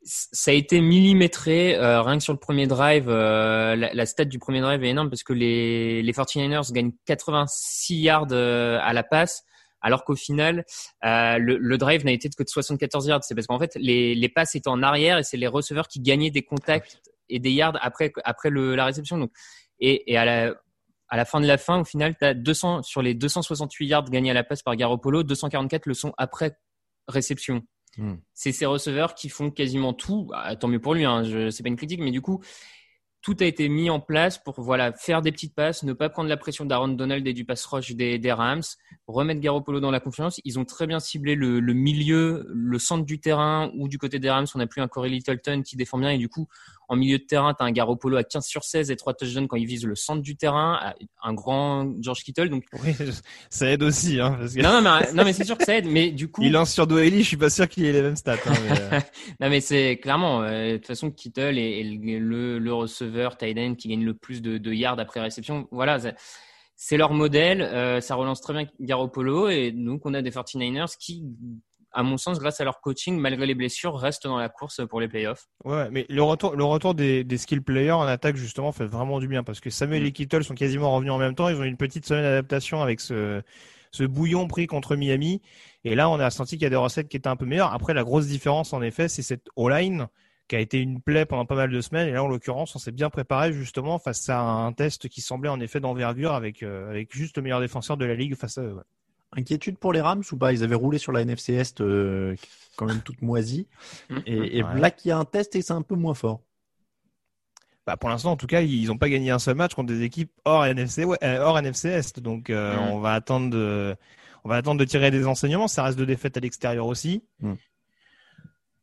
ça a été millimétré euh, rien que sur le premier drive. Euh, la, la, stat du premier drive est énorme parce que les, les 49ers gagnent 86 yards euh, à la passe, alors qu'au final, le, le, drive n'a été que de 74 yards. C'est parce qu'en fait, les, les passes étaient en arrière et c'est les receveurs qui gagnaient des contacts et des yards après, après le, la réception. Donc, et, et à la, à la fin de la fin, au final, tu as 200 sur les 268 yards gagnés à la passe par Garoppolo, 244 le sont après réception. Hmm. C'est ces receveurs qui font quasiment tout. Ah, tant mieux pour lui, hein, je, c'est pas une critique, mais du coup, tout a été mis en place pour voilà faire des petites passes, ne pas prendre la pression d'Aaron Donald et du pass rush des, des, Rams, remettre Garoppolo dans la confiance. Ils ont très bien ciblé le, le, milieu, le centre du terrain ou du côté des Rams, on n'a plus un Corey Littleton qui défend bien et du coup en milieu de terrain, tu as un Garoppolo à 15 sur 16 et 3 touchdowns quand il vise le centre du terrain, un grand George Kittle. Donc oui, ça aide aussi. Hein, Non, non, mais, non, mais c'est sûr que ça aide. Mais du coup, il lance sur Doelly, je suis pas sûr qu'il ait les mêmes stats. Hein, mais... Euh. non, mais c'est clairement euh, de toute façon Kittle est, le, le, receveur tight qui gagne le plus de, de yards après réception. Voilà. C'est leur modèle, euh, ça relance très bien Garoppolo et donc on a des 49ers qui à mon sens, grâce à leur coaching, malgré les blessures, restent dans la course pour les playoffs. Ouais, mais le retour, le retour des, des skill players en attaque, justement, fait vraiment du bien parce que Samuel mm. et Kittle sont quasiment revenus en même temps. Ils ont eu une petite semaine d'adaptation avec ce, ce bouillon pris contre Miami. Et là, on a senti qu'il y a des recettes qui étaient un peu meilleures. Après, la grosse différence, en effet, c'est cette O-line qui a été une plaie pendant pas mal de semaines. Et là, en l'occurrence, on s'est bien préparé justement face à un test qui semblait en effet d'envergure avec, euh, avec juste le meilleur défenseur de la ligue face à eux. Inquiétude pour les Rams ou pas? Ils avaient roulé sur la NFC Est euh, quand même toute moisie. Mmh. Et, et là, il y a un test et c'est un peu moins fort. Bah pour l'instant, en tout cas, ils n'ont pas gagné un seul match contre des équipes hors NFC, euh, hors NFC Est. Donc, euh, mmh. on va attendre de, on va attendre de tirer des enseignements. Ça reste de défaites à l'extérieur aussi. Mmh.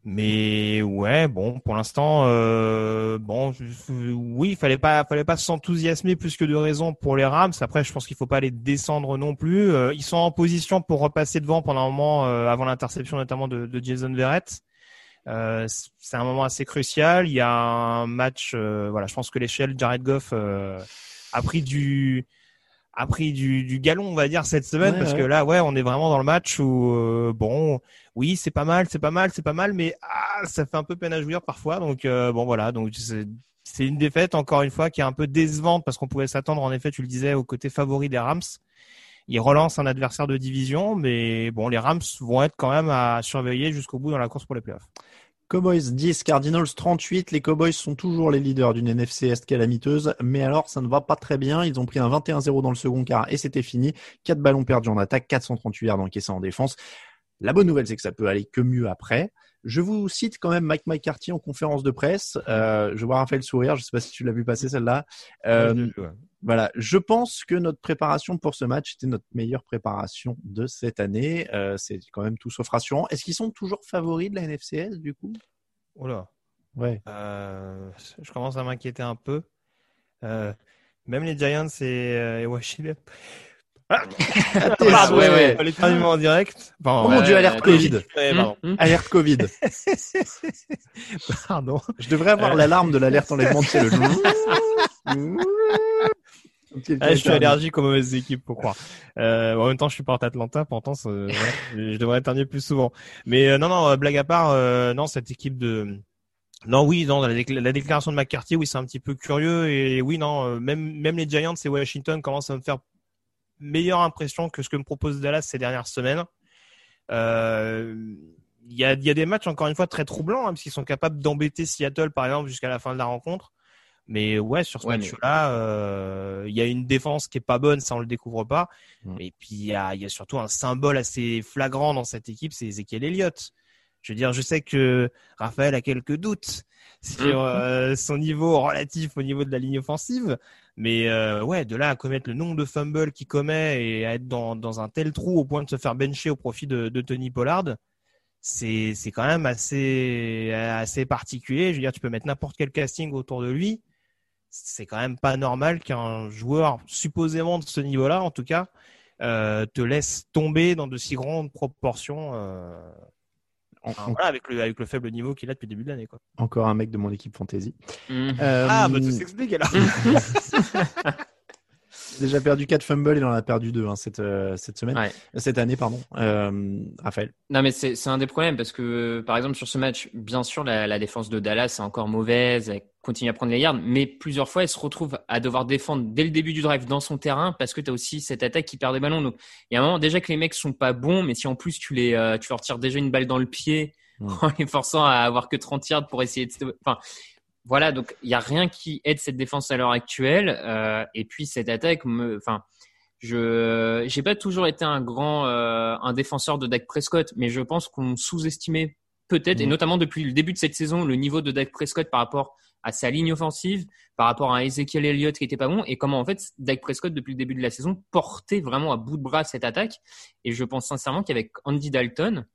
Mais ouais, bon, pour l'instant, euh, bon, oui, il fallait pas, fallait pas s'enthousiasmer plus que de raison pour les Rams. Après, je pense qu'il faut pas les descendre non plus. Euh, ils sont en position pour repasser devant pendant un moment euh, avant l'interception notamment de, de Jason Verrett. Euh, c'est un moment assez crucial. Il y a un match, euh, voilà, je pense que l'échelle Jared Goff euh, a pris du a pris du, du galon, on va dire, cette semaine, Ouais, parce ouais. que là, ouais, on est vraiment dans le match où, euh, bon, oui, c'est pas mal, c'est pas mal, c'est pas mal, mais ah, ça fait un peu peine à jouir parfois. Donc, euh, bon, voilà, donc c'est c'est une défaite, encore une fois, qui est un peu décevante, parce qu'on pouvait s'attendre, en effet, tu le disais, au côté favori des Rams. Ils relancent un adversaire de division, mais bon, les Rams vont être quand même à surveiller jusqu'au bout dans la course pour les playoffs. Cowboys 10, Cardinals 38. Les Cowboys sont toujours les leaders d'une NFC Est calamiteuse, mais alors ça ne va pas très bien. Ils ont pris un 21-0 dans le second quart et c'était fini. Quatre ballons perdus en attaque, 438 yards encaissés en défense. La bonne nouvelle, c'est que ça peut aller que mieux après. Je vous cite quand même Mike McCarthy en conférence de presse. Euh, je vois Raphaël sourire. Je sais pas si tu l'as vu passer celle-là. Euh, Ouais, je ouais. Voilà, je pense que notre préparation pour ce match était notre meilleure préparation de cette année. Euh, c'est quand même tout sauf rassurant. Est-ce qu'ils sont toujours favoris de la NFCS du coup? Oh là. Ouais. Euh, je commence à m'inquiéter un peu. Euh, même les Giants et, euh, et Washington. Ah Pardon, ouais, ouais. L'éternuement en direct. Oh mon dieu, alerte Covid. Ouais, pardon. Alerte Covid. Pardon. Je devrais avoir Euh. l'alarme de l'alerte enlèvement de le Ah, je suis allergique aux mauvaises équipes, faut croire. Euh, en même temps, je suis porte Atlanta, pourtant, je devrais éternuer plus souvent. Mais euh, non, non, euh, blague à part, euh, non, cette équipe de, non, oui, non, la, décla- la déclaration de McCarthy, oui, c'est un petit peu curieux et oui, non, même même les Giants et Washington commencent à me faire meilleure impression que ce que me propose Dallas ces dernières semaines. Euh, Il y, a, il y a des matchs encore une fois très troublants hein, parce qu'ils sont capables d'embêter Seattle par exemple jusqu'à la fin de la rencontre. Mais ouais, sur ce Ouais, mais- match-là, euh, il y a une défense qui est pas bonne, ça on le découvre pas. Mm. Et puis il y a, il y a surtout un symbole assez flagrant dans cette équipe, c'est Ezekiel Elliott. Je veux dire, je sais que Raphaël a quelques doutes sur Mhm. euh, son niveau relatif au niveau de la ligne offensive, mais euh, ouais, de là à commettre le nombre de fumbles qu'il commet et à être dans, dans un tel trou au point de se faire bencher au profit de, de Tony Pollard, c'est c'est quand même assez assez particulier. Je veux dire, tu peux mettre n'importe quel casting autour de lui, c'est quand même pas normal qu'un joueur supposément de ce niveau-là, en tout cas, euh, te laisse tomber dans de si grandes proportions. Enfin, voilà, avec le avec le faible niveau qu'il a depuis le début de l'année, quoi. Encore un mec de mon équipe fantasy. Mhm. Euh, Ah, bah tout s'explique alors. déjà perdu 4 fumbles, il en a perdu 2 hein, cette, euh, cette semaine, Ouais. cette année, pardon. Euh, Raphaël. Non, mais c'est c'est un des problèmes parce que, par exemple, sur ce match, bien sûr, la, la défense de Dallas est encore mauvaise, continue à prendre les yards, mais plusieurs fois, elle se retrouve à devoir défendre dès le début du drive dans son terrain parce que tu as aussi cette attaque qui perd des ballons. Donc, il y a un moment déjà que les mecs sont pas bons, mais si en plus tu les, euh, tu leur tires déjà une balle dans le pied Mm. en les forçant à avoir que 30 yards pour essayer de, enfin, voilà, donc il y a rien qui aide cette défense à l'heure actuelle. Euh, et puis cette attaque, me, enfin, je j'ai pas toujours été un grand euh, un défenseur de Dak Prescott, mais je pense qu'on sous-estimait peut-être, et Mhm. notamment depuis le début de cette saison, le niveau de Dak Prescott par rapport à sa ligne offensive, par rapport à Ezekiel Elliott qui était pas bon, et comment en fait Dak Prescott depuis le début de la saison portait vraiment à bout de bras cette attaque. Et je pense sincèrement qu'avec Andy Dalton,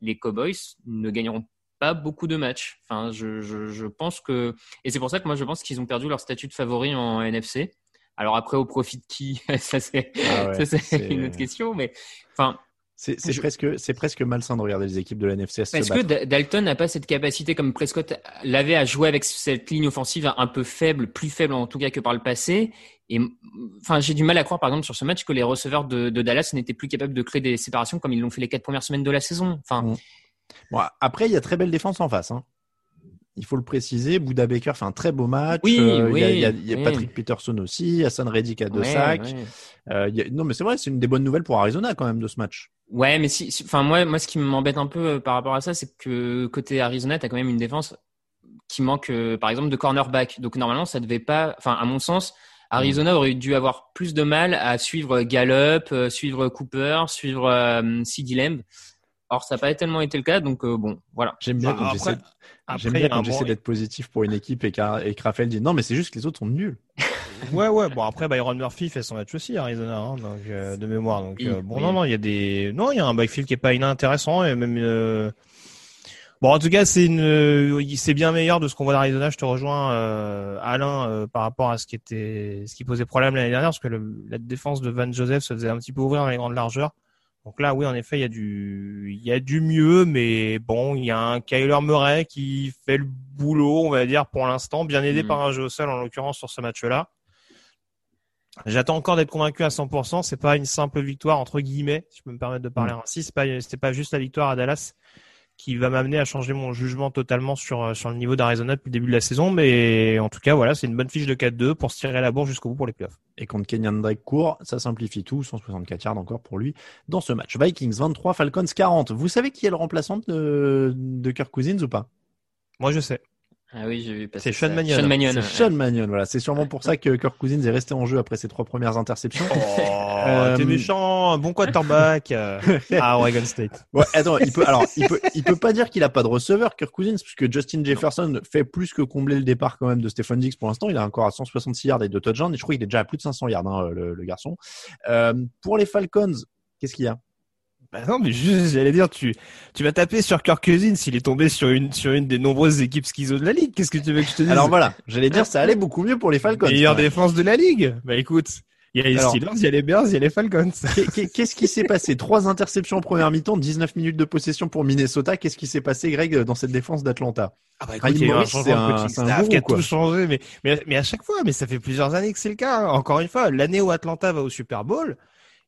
les Cowboys ne gagneront pas beaucoup de matchs. Enfin, je, je, je pense que et c'est pour ça que moi je pense qu'ils ont perdu leur statut de favori en NFC. Alors après au profit de qui? Ça c'est Ah ouais, c'est- une autre question, mais enfin C'est Je- presque, c'est presque malsain de regarder les équipes de la NFCS se Est-ce que Dalton n'a pas cette capacité comme Prescott l'avait à jouer avec cette ligne offensive un peu faible, plus faible en tout cas que par le passé Et enfin, j'ai du mal à croire par exemple sur ce match que les receveurs de, de Dallas n'étaient plus capables de créer des séparations comme ils l'ont fait les quatre premières semaines de la saison. Enfin, Mm. Bon, après, il y a très belle défense en face. Hein. Il faut le préciser. Bouda Baker fait un très beau match. Oui, Euh, il y a, oui, il y a- il y a oui. Patrick Peterson aussi. Hassan Reddick a deux sacs. Euh, il y a- Non, mais c'est vrai, c'est une des bonnes nouvelles pour Arizona quand même de ce match. Ouais, mais si, si- enfin moi, moi, ce qui m'embête un peu euh, par rapport à ça, c'est que côté Arizona, t'as quand même une défense qui manque, par exemple, de cornerback. Donc normalement, ça devait pas, enfin à mon sens, Arizona aurait dû avoir plus de mal à suivre Gallup, suivre Cooper, suivre euh, Lamb. Or, ça n'a pas tellement été le cas, donc euh, bon, voilà. J'aime bien quand après- j'essaie, bon- d'être positif pour une équipe et et que Raphaël dit non, mais c'est juste que les autres sont nuls. Ouais, ouais. Bon, après, Byron Murphy fait son match aussi, Arizona, hein, donc, euh, de mémoire. Donc, Oui, euh, bon, oui. non, non, il y a des, non, il y a un backfield qui est pas inintéressant et même, euh, bon, en tout cas, c'est une, euh, c'est bien meilleur de ce qu'on voit d'Arizona. Je te rejoins, euh, Alain, euh, par rapport à ce qui était, ce qui posait problème l'année dernière, parce que le- la défense de Van Joseph se faisait un petit peu ouvrir dans les grandes largeurs. Donc là, oui, en effet, il y a du, il y a du mieux, mais bon, il y a un Kyler Murray qui fait le boulot, on va dire, pour l'instant, bien aidé Mhm. par un jeu au sol, en l'occurrence, sur ce match-là. J'attends encore d'être convaincu à 100%. C'est pas une simple victoire, entre guillemets, si je peux me permettre de parler Mm. ainsi. C'est pas juste la victoire à Dallas qui va m'amener à changer mon jugement totalement sur, euh, sur le niveau d'Arizona depuis le début de la saison. Mais en tout cas, voilà, c'est une bonne fiche de 4-2 pour se tirer la bourre jusqu'au bout pour les playoffs. Et contre Kenyan Drake court, ça simplifie tout. 164 yards encore pour lui dans ce match. Vikings 23, Falcons 40. Vous savez qui est le remplaçant de, de Kirk Cousins ou pas? Moi, je sais. Ah oui, j'ai vu passer C'est Sean. Mannion. Sean Mannion. C'est ouais. Sean Mannion, voilà. C'est sûrement pour ça que Kirk Cousins est resté en jeu après ses trois premières interceptions. Oh, Euh, t'es méchant, bon quarterback à Oregon State. Ouais, attends, il peut, alors, il peut, il peut pas dire qu'il a pas de receveur, Kirk Cousins, puisque Justin Jefferson fait plus que combler le départ quand même de Stephen Diggs pour l'instant. Il a encore à 166 yards et deux touchdowns, et je crois qu'il est déjà à plus de 500 yards, hein, le, le garçon. Euh, pour les Falcons, qu'est-ce qu'il y a? Bah non, mais juste, j'allais dire, tu, tu vas taper sur Kirk Cousins s'il est tombé sur une, sur une des nombreuses équipes schizo de la ligue. Qu'est-ce que tu veux que je te dise? Alors voilà, j'allais dire, ça allait beaucoup mieux pour les Falcons. Meilleure défense de la ligue. Bah écoute, il y a les Alors- Steelers, il y a les Bears, il y a les Falcons. Qu'est- qu'est- Qu'est-ce qui s'est passé? Trois interceptions en première mi-temps, 19 minutes de possession pour Minnesota. Qu'est-ce qui s'est passé, Greg, dans cette défense d'Atlanta? Ah bah écoute, il y a un changement de un- coaching staff qui a tout changé, mais, mais, mais à chaque fois, mais ça fait plusieurs années que c'est le cas. hein. Encore une fois, l'année où Atlanta va au Super Bowl,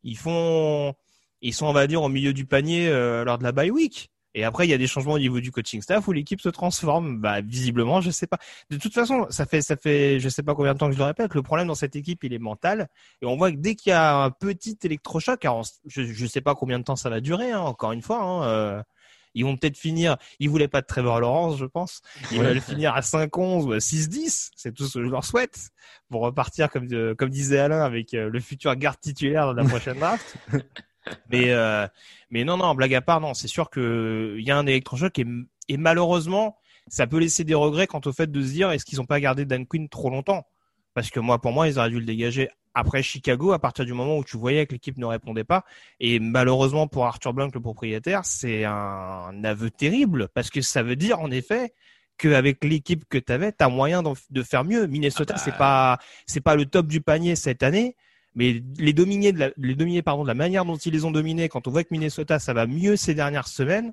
ils font, ils sont, on va dire, au milieu du panier euh, lors de la bye week. Et après, il y a des changements au niveau du coaching staff où l'équipe se transforme. Bah, visiblement, je sais pas. De toute façon, ça fait, ça fait, je sais pas combien de temps que je le répète. Le problème dans cette équipe, il est mental. Et on voit que dès qu'il y a un petit électrochoc, alors je, je sais pas combien de temps ça va durer. Hein, encore une fois, hein, euh, ils vont peut-être finir. Ils voulaient pas de Trevor Lawrence, je pense. Ils veulent finir à 5-11 ou à 6-10. C'est tout ce que je leur souhaite pour repartir comme de- comme disait Alain avec euh, le futur garde titulaire dans la prochaine draft. mais euh, mais non non blague à part non c'est sûr que il y a un électrochoc et, et malheureusement ça peut laisser des regrets quant au fait de se dire est-ce qu'ils ont pas gardé Dan Quinn trop longtemps? Parce que moi pour moi ils auraient dû le dégager après Chicago à partir du moment où tu voyais que l'équipe ne répondait pas. Et malheureusement pour Arthur Blank le propriétaire c'est un aveu terrible parce que ça veut dire en effet qu'avec l'équipe que tu avais, tu as moyen de faire mieux. Minnesota, c'est pas c'est pas le top du panier cette année, mais les dominer de la, les dominer pardon de la manière dont ils les ont dominés quand on voit que Minnesota ça va mieux ces dernières semaines,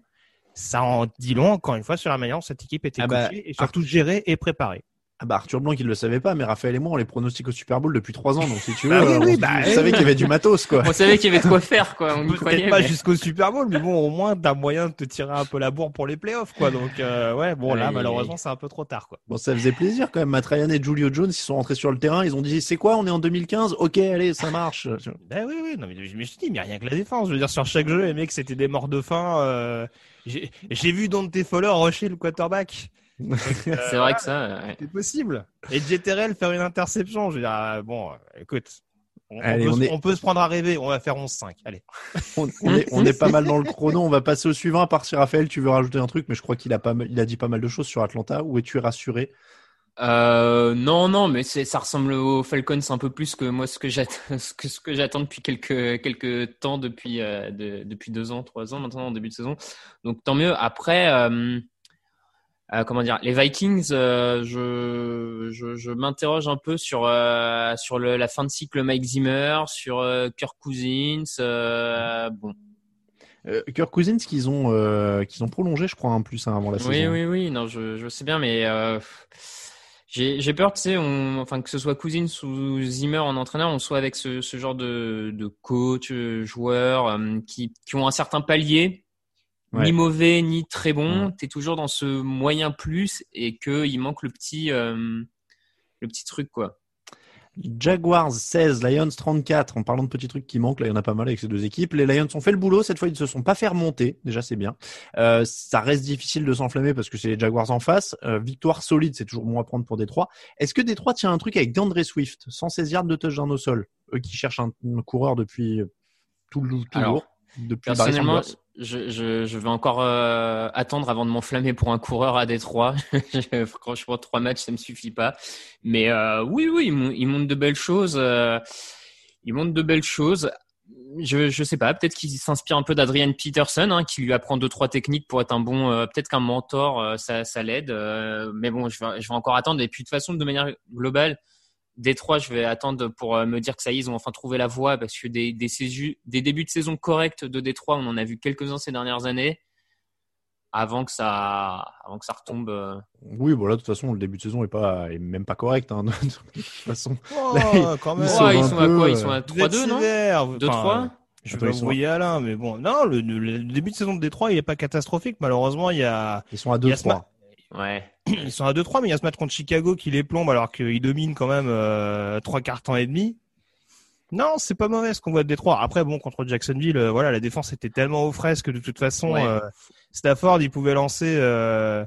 ça en dit long encore une fois sur la manière dont cette équipe était Ah bah, coachée et surtout gérée et préparée. Ah bah Arthur Blanc, il le savait pas, mais Raphaël et moi, on les pronostique au Super Bowl depuis trois ans, donc si tu veux, Bah oui, euh, oui, on, bah, on savait qu'il y avait du matos, quoi. On savait qu'il y avait de quoi faire, quoi. On y croyait. Peut-être pas mais- jusqu'au Super Bowl, mais bon, au moins t'as moyen de te tirer un peu la bourre pour les playoffs, quoi. Donc euh, ouais, bon là malheureusement c'est un peu trop tard, quoi. Bon, ça faisait plaisir quand même. Matt Ryan et Julio Jones, ils sont rentrés sur le terrain, ils ont dit, c'est quoi, on est en 2015? Ok, allez, ça marche. Ben oui, oui, non, mais je me suis dit, mais rien que la défense. Je veux dire, sur chaque jeu, les mecs, c'était des morts de faim. Euh, j'ai j'ai vu Dante Fowler rusher le quarterback. Euh, C'est vrai que ça. ouais. C'est possible. Et JTRL faire une interception. Je veux dire, euh, bon, euh, écoute. On, peut, on se- est- on peut se prendre à rêver. On va faire 11-5. Allez. On, on est, on est pas mal dans le chrono. On va passer au suivant. À part si Raphaël, tu veux rajouter un truc, mais je crois qu'il a pas, il a dit pas mal de choses sur Atlanta. Où es-tu rassuré? Euh, non, non, mais c'est, ça ressemble aux Falcons un peu plus que moi ce que j'attends, ce que, ce que j'attends depuis quelques quelques temps, depuis euh, de- depuis deux ans, trois ans maintenant en début de saison. Donc tant mieux. Après, euh, euh, comment dire, les Vikings, euh, je, je je m'interroge un peu sur euh, sur le, la fin de cycle Mike Zimmer, sur euh, Kirk Cousins. euh, bon, Euh, Kirk Cousins qu'ils ont, euh, qu'ils ont prolongé, je crois, un plus hein, avant la Oui, saison. oui, oui, non, je, je sais bien, mais euh, j'ai j'ai peur, tu sais, on, enfin que ce soit Cousins ou Zimmer en entraîneur, on soit avec ce, ce genre de, de coach, joueurs euh, qui, qui ont un certain palier, Ouais. ni mauvais ni très bon. T'es toujours dans ce moyen plus et que il manque le petit, euh, le petit truc quoi. Jaguars 16, Lions 34. En parlant de petits trucs qui manquent, là, il y en a pas mal avec ces deux équipes. Les Lions ont fait le boulot. Cette fois, ils ne se sont pas fait remonter. Déjà, c'est bien. Euh, ça reste difficile de s'enflammer parce que c'est les Jaguars en face. Euh, victoire solide, c'est toujours bon à prendre pour Détroit. Est-ce que Détroit tient un truc avec DeAndre Swift? 116 yards de touchdown au sol. Eux qui cherchent un, coureur depuis tout le. Alors, depuis Personnellement, je, je, je vais encore euh, attendre avant de m'enflammer pour un coureur à Détroit. Je- Franchement, trois matchs, ça me suffit pas. Mais euh, oui, oui, ils mon- ils montrent de belles choses. euh, ils montrent de belles choses. Je, je sais pas, peut-être qu'il s'inspire un peu d'Adrian Peterson, hein, qui lui apprend deux trois techniques pour être un bon, euh, peut-être qu'un mentor, euh, ça, ça l'aide. euh, mais bon, je vais, je vais encore attendre. Et puis de toute façon, de manière globale, Détroit, je vais attendre pour euh, me dire que ça y est, ils ont enfin trouvé la voie parce que des, des, des débuts de saison corrects de Détroit, on en a vu quelques-uns ces dernières années avant que ça, avant que ça retombe. euh. Oui, voilà, de toute façon, le début de saison est pas, est même pas correct. Hein, de toute façon, Oh, Là, quand ils même. sont à quoi euh, Ils sont à Vous êtes 3-2, non sévère. 2-3 Enfin, Je vais envoyer Alain, mais bon, non, le, le- le début de saison de Détroit, il est pas catastrophique. Malheureusement, il y a, Ils sont à il y a ce 2-3. Ouais. ils sont à 2-3, mais il y a ce match contre Chicago qui les plombe alors qu'ils dominent quand même euh, trois quarts temps et demi. Non, c'est pas mauvais ce qu'on voit de Détroit. Après, bon, contre Jacksonville, euh, voilà, la défense était tellement aux fraises que de toute façon, Ouais. euh, Stafford, il pouvait lancer euh,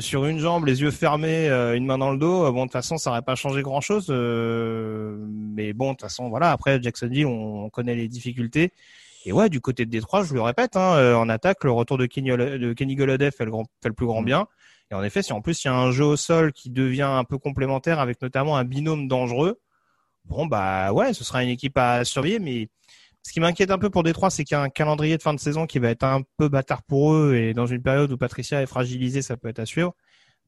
sur une jambe, les yeux fermés, une main dans le dos. Bon, de toute façon, ça aurait pas changé grand-chose. mais bon, de toute façon, voilà. Après, Jacksonville, on, on connaît les difficultés. Et ouais, du côté de Détroit, je le répète, hein, en attaque, le retour de Kenny, de Kenny Golladay fait le, grand, fait le plus grand bien. Et en effet, si en plus il y a un jeu au sol qui devient un peu complémentaire avec notamment un binôme dangereux, bon bah ouais, ce sera une équipe à surveiller. Mais ce qui m'inquiète un peu pour Détroit, c'est qu'il y a un calendrier de fin de saison qui va être un peu bâtard pour eux et dans une période où Patricia est fragilisée, ça peut être à suivre.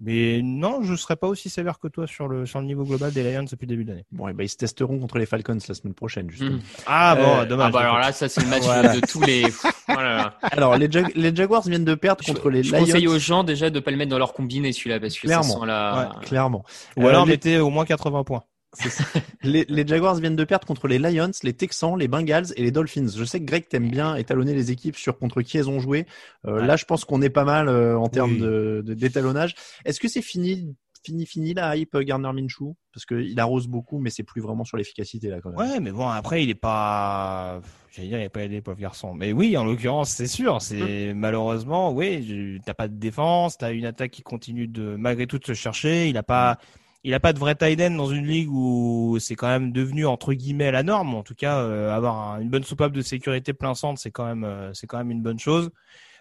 Mais non, je serais pas aussi sévère que toi sur le sur le niveau global des Lions depuis le début d'année. Bon, et ben, ils se testeront contre les Falcons la semaine prochaine, justement. Mhm. Ah bon, Euh, dommage. Ah bah alors là, ça c'est le match Voilà. de tous les. Voilà. Alors, les, Jag- les Jaguars viennent de perdre contre les Je Lions. conseille aux gens déjà de pas le mettre dans leur combiné celui-là parce que Clairement. ça sent la. Ouais, clairement. Ou Euh, alors les- mettez au moins 80 points. Ça. les, les Jaguars viennent de perdre contre les Lions, les Texans, les Bengals et les Dolphins. Je sais que Greg t'aime bien étalonner les équipes sur contre qui elles ont joué. Euh, Ouais. Là, je pense qu'on est pas mal euh, en termes Oui. de de- d'étalonnage. Est-ce que c'est fini, fini, fini la hype euh, Gardner Minshew? Parce qu'il arrose beaucoup, mais c'est plus vraiment sur l'efficacité là quand même. Ouais, mais bon, après, il est pas, j'allais dire, il est pas aidé, pauvre garçon. Mais oui, en l'occurrence, c'est sûr. C'est malheureusement, oui, t'as pas de défense, t'as une attaque qui continue de, malgré tout, de se chercher. Il a pas, il a pas de vrai tight end dans une ligue où c'est quand même devenu entre guillemets la norme. En tout cas, euh, avoir un- une bonne soupape de sécurité plein centre, c'est quand même, euh, c'est quand même une bonne chose.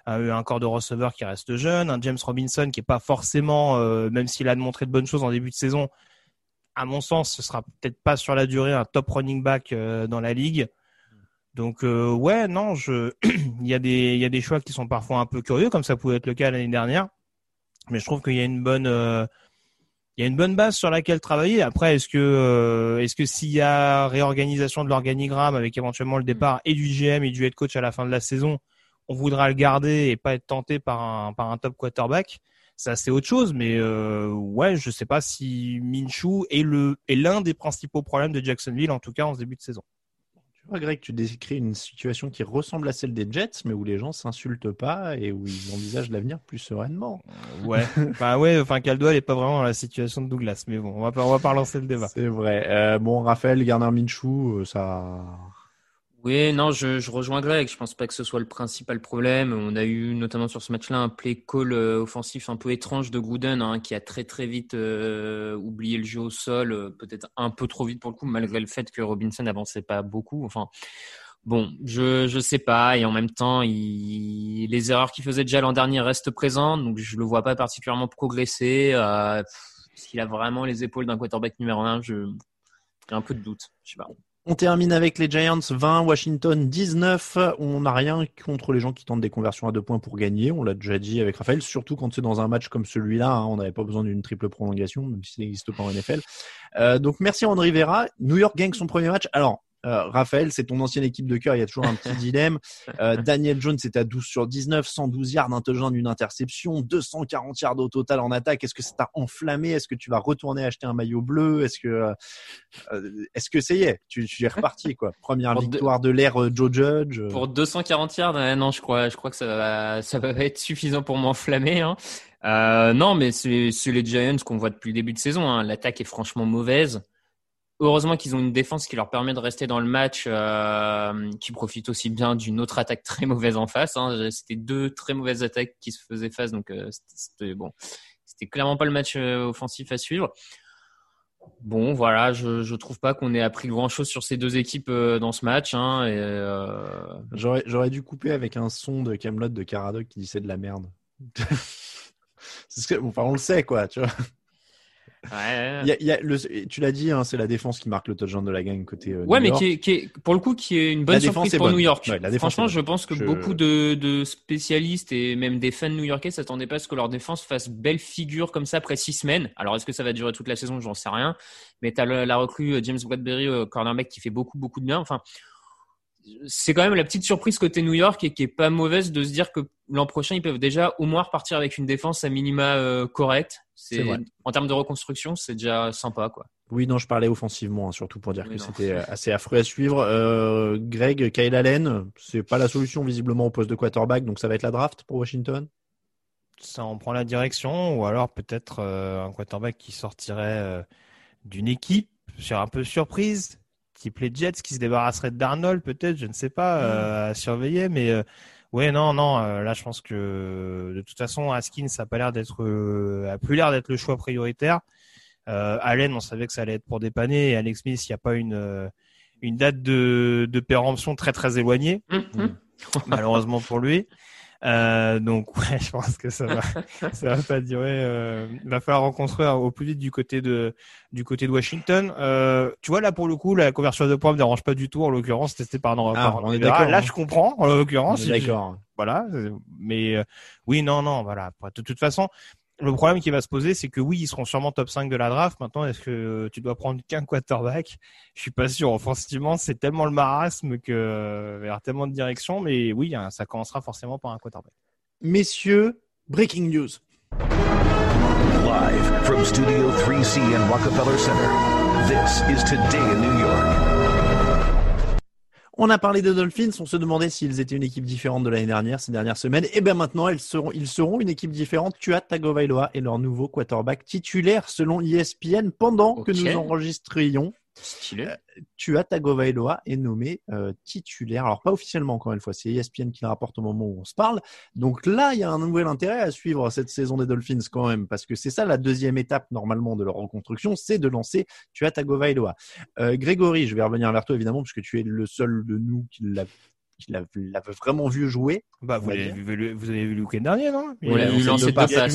Euh, un corps de receveur qui reste jeune, un James Robinson qui est pas forcément, même s'il a montré de bonnes choses en début de saison, à mon sens, ce sera peut-être pas sur la durée un top running back dans la ligue. Donc ouais, non, je il y a des il y a des choix qui sont parfois un peu curieux comme ça pouvait être le cas l'année dernière. Mais je trouve qu'il y a une bonne il y a une bonne base sur laquelle travailler. Après, est-ce que euh, est-ce que s'il y a réorganisation de l'organigramme avec éventuellement le départ et du GM et du head coach à la fin de la saison, on voudra le garder et pas être tenté par un par un top quarterback? Ça c'est autre chose mais euh, ouais je sais pas si Minshew est le est l'un des principaux problèmes de Jacksonville en tout cas en ce début de saison Tu vois, Greg, tu décris une situation qui ressemble à celle des Jets, mais où les gens s'insultent pas et où ils envisagent l'avenir plus sereinement. ouais enfin ouais enfin Caldwell est pas vraiment dans la situation de Douglas mais bon on va pas on va pas relancer le débat C'est vrai. Euh, bon, Raphaël, Gardner Minshew, euh, ça. Oui, non, je, rejoins Greg. Je pense pas que ce soit le principal problème. On a eu notamment sur ce match-là un play call euh, offensif un peu étrange de Gruden, hein, qui a très très vite euh, oublié le jeu au sol, euh, peut-être un peu trop vite pour le coup, malgré le fait que Robinson n'avançait pas beaucoup. Enfin, bon, je je sais pas. Et en même temps, il... les erreurs qu'il faisait déjà l'an dernier restent présentes, donc je le vois pas particulièrement progresser. Qu'il a vraiment les épaules d'un quarterback numéro un Je j'ai un peu de doute. Je sais pas. On termine avec les Giants 20, Washington 19. On n'a rien contre les gens qui tentent des conversions à deux points pour gagner. On l'a déjà dit avec Raphaël, surtout quand c'est dans un match comme celui-là. hein, on n'avait pas besoin d'une triple prolongation, même si ça n'existe pas en NFL. Euh, donc merci André Rivera. New York gagne son premier match. Alors, euh, Raphaël, c'est ton ancienne équipe de cœur. Il y a toujours un petit dilemme. Euh, Daniel Jones est à 12 sur 19, 112 yards, un touchdown, d'une interception, 240 yards au total en attaque. Est-ce que ça t'a enflammé? Est-ce que tu vas retourner acheter un maillot bleu? Est-ce que, euh, euh, est-ce que ça y est Tu, tu es reparti quoi? Première Pour victoire de l'ère Joe Judge. Pour 240 yards, non, je crois, je crois que ça va, ça va être suffisant pour m'enflammer. Hein. Euh, non, mais c'est c'est les Giants qu'on voit depuis le début de saison. Hein. L'attaque est franchement mauvaise. Heureusement qu'ils ont une défense qui leur permet de rester dans le match, euh, qui profite aussi bien d'une autre attaque très mauvaise en face. Hein. C'était deux très mauvaises attaques qui se faisaient face, donc euh, c'était- bon. C'était clairement pas le match euh, offensif à suivre. Bon, voilà, je, je trouve pas qu'on ait appris grand chose sur ces deux équipes dans ce match. Hein, J'aurais, dû couper avec un son de Camelot de Caradoc qui dit c'est de la merde. Que, enfin, on le sait quoi, tu vois. Ouais, Il y a- il y a le- tu l'as dit, hein, c'est la défense qui marque le touchdown de la gang côté. euh, Ouais, New mais York. qui est, qui est, pour le coup, qui est une bonne La surprise pour bonne. New York. Ouais, la Franchement, je pense que Je- beaucoup de, de spécialistes et même des fans new-yorkais s'attendaient pas à ce que leur défense fasse belle figure comme ça après six semaines. Alors, est-ce que ça va durer toute la saison? J'en sais rien. Mais t'as le- la recrue euh, James Bradbury, euh, cornerback, qui fait beaucoup, beaucoup de bien. Enfin, c'est quand même la petite surprise côté New York et qui est pas mauvaise de se dire que l'an prochain, ils peuvent déjà au moins repartir avec une défense à minima euh, correcte. C'est en termes de reconstruction, c'est déjà sympa, quoi. Oui, non, je parlais offensivement, hein, surtout pour dire Oui, que c'était euh, assez affreux à suivre. Euh, Greg, Kyle Allen, c'est pas la solution visiblement au poste de quarterback, donc ça va être la draft pour Washington? Ça en prend la direction, ou alors peut-être euh, un quarterback qui sortirait euh, d'une équipe sur un peu surprise, type les Jets qui se débarrasserait d'Arnold, peut-être, je ne sais pas, euh, à surveiller, mais euh, ouais, non, non, euh, là je pense que de toute façon, Haskins ça a pas l'air d'être, euh, a plus l'air d'être le choix prioritaire. Euh, Allen, on savait que ça allait être pour dépanner, et Alex Smith, il n'y a pas une euh, une date de, de péremption très très éloignée, malheureusement pour lui. Euh, donc ouais, je pense que ça va, ça va pas durer. Euh, il va falloir reconstruire au plus vite du côté de du côté de Washington. Euh, tu vois là pour le coup, la conversion de points me dérange pas du tout. En l'occurrence, testé par par Ah, on est Rivera. d'accord, Là, hein. je comprends. En l'occurrence, d'accord. Voilà, euh, mais euh, oui, non, non, voilà. De toute façon. Le problème qui va se poser, c'est que oui, ils seront sûrement top 5 de la draft. Maintenant, est-ce que euh, tu dois prendre qu'un quarterback? Je suis pas sûr. Offensivement, c'est tellement le marasme que euh, il y aura tellement de directions. Mais oui, hein, ça commencera forcément par un quarterback. Messieurs, breaking news. Live from Studio 3C in Rockefeller Center, this is Today in New York. On a parlé des Dolphins, on se demandait s'ils étaient une équipe différente de l'année dernière, ces dernières semaines. Et bien maintenant, ils seront, ils seront une équipe différente. Tua Tagovailoa est leur nouveau quarterback titulaire selon ESPN pendant que nous enregistrions. Stylé. Tua Tagovailoa est nommé euh, titulaire. Alors pas officiellement encore une fois, c'est ESPN qui le rapporte au moment où on se parle. Donc là, il y a un nouvel intérêt à suivre cette saison des Dolphins quand même, parce que c'est ça la deuxième étape normalement de leur reconstruction, c'est de lancer Tua Tagovailoa. Euh, Grégory, je vais revenir vers toi évidemment, puisque tu es le seul de nous qui l'a l'a l'a vraiment vu jouer. Bah, vous l'avez vu, vous avez vu le week-end dernier, non? On l'a Il a- vu lancer deux passes. L'a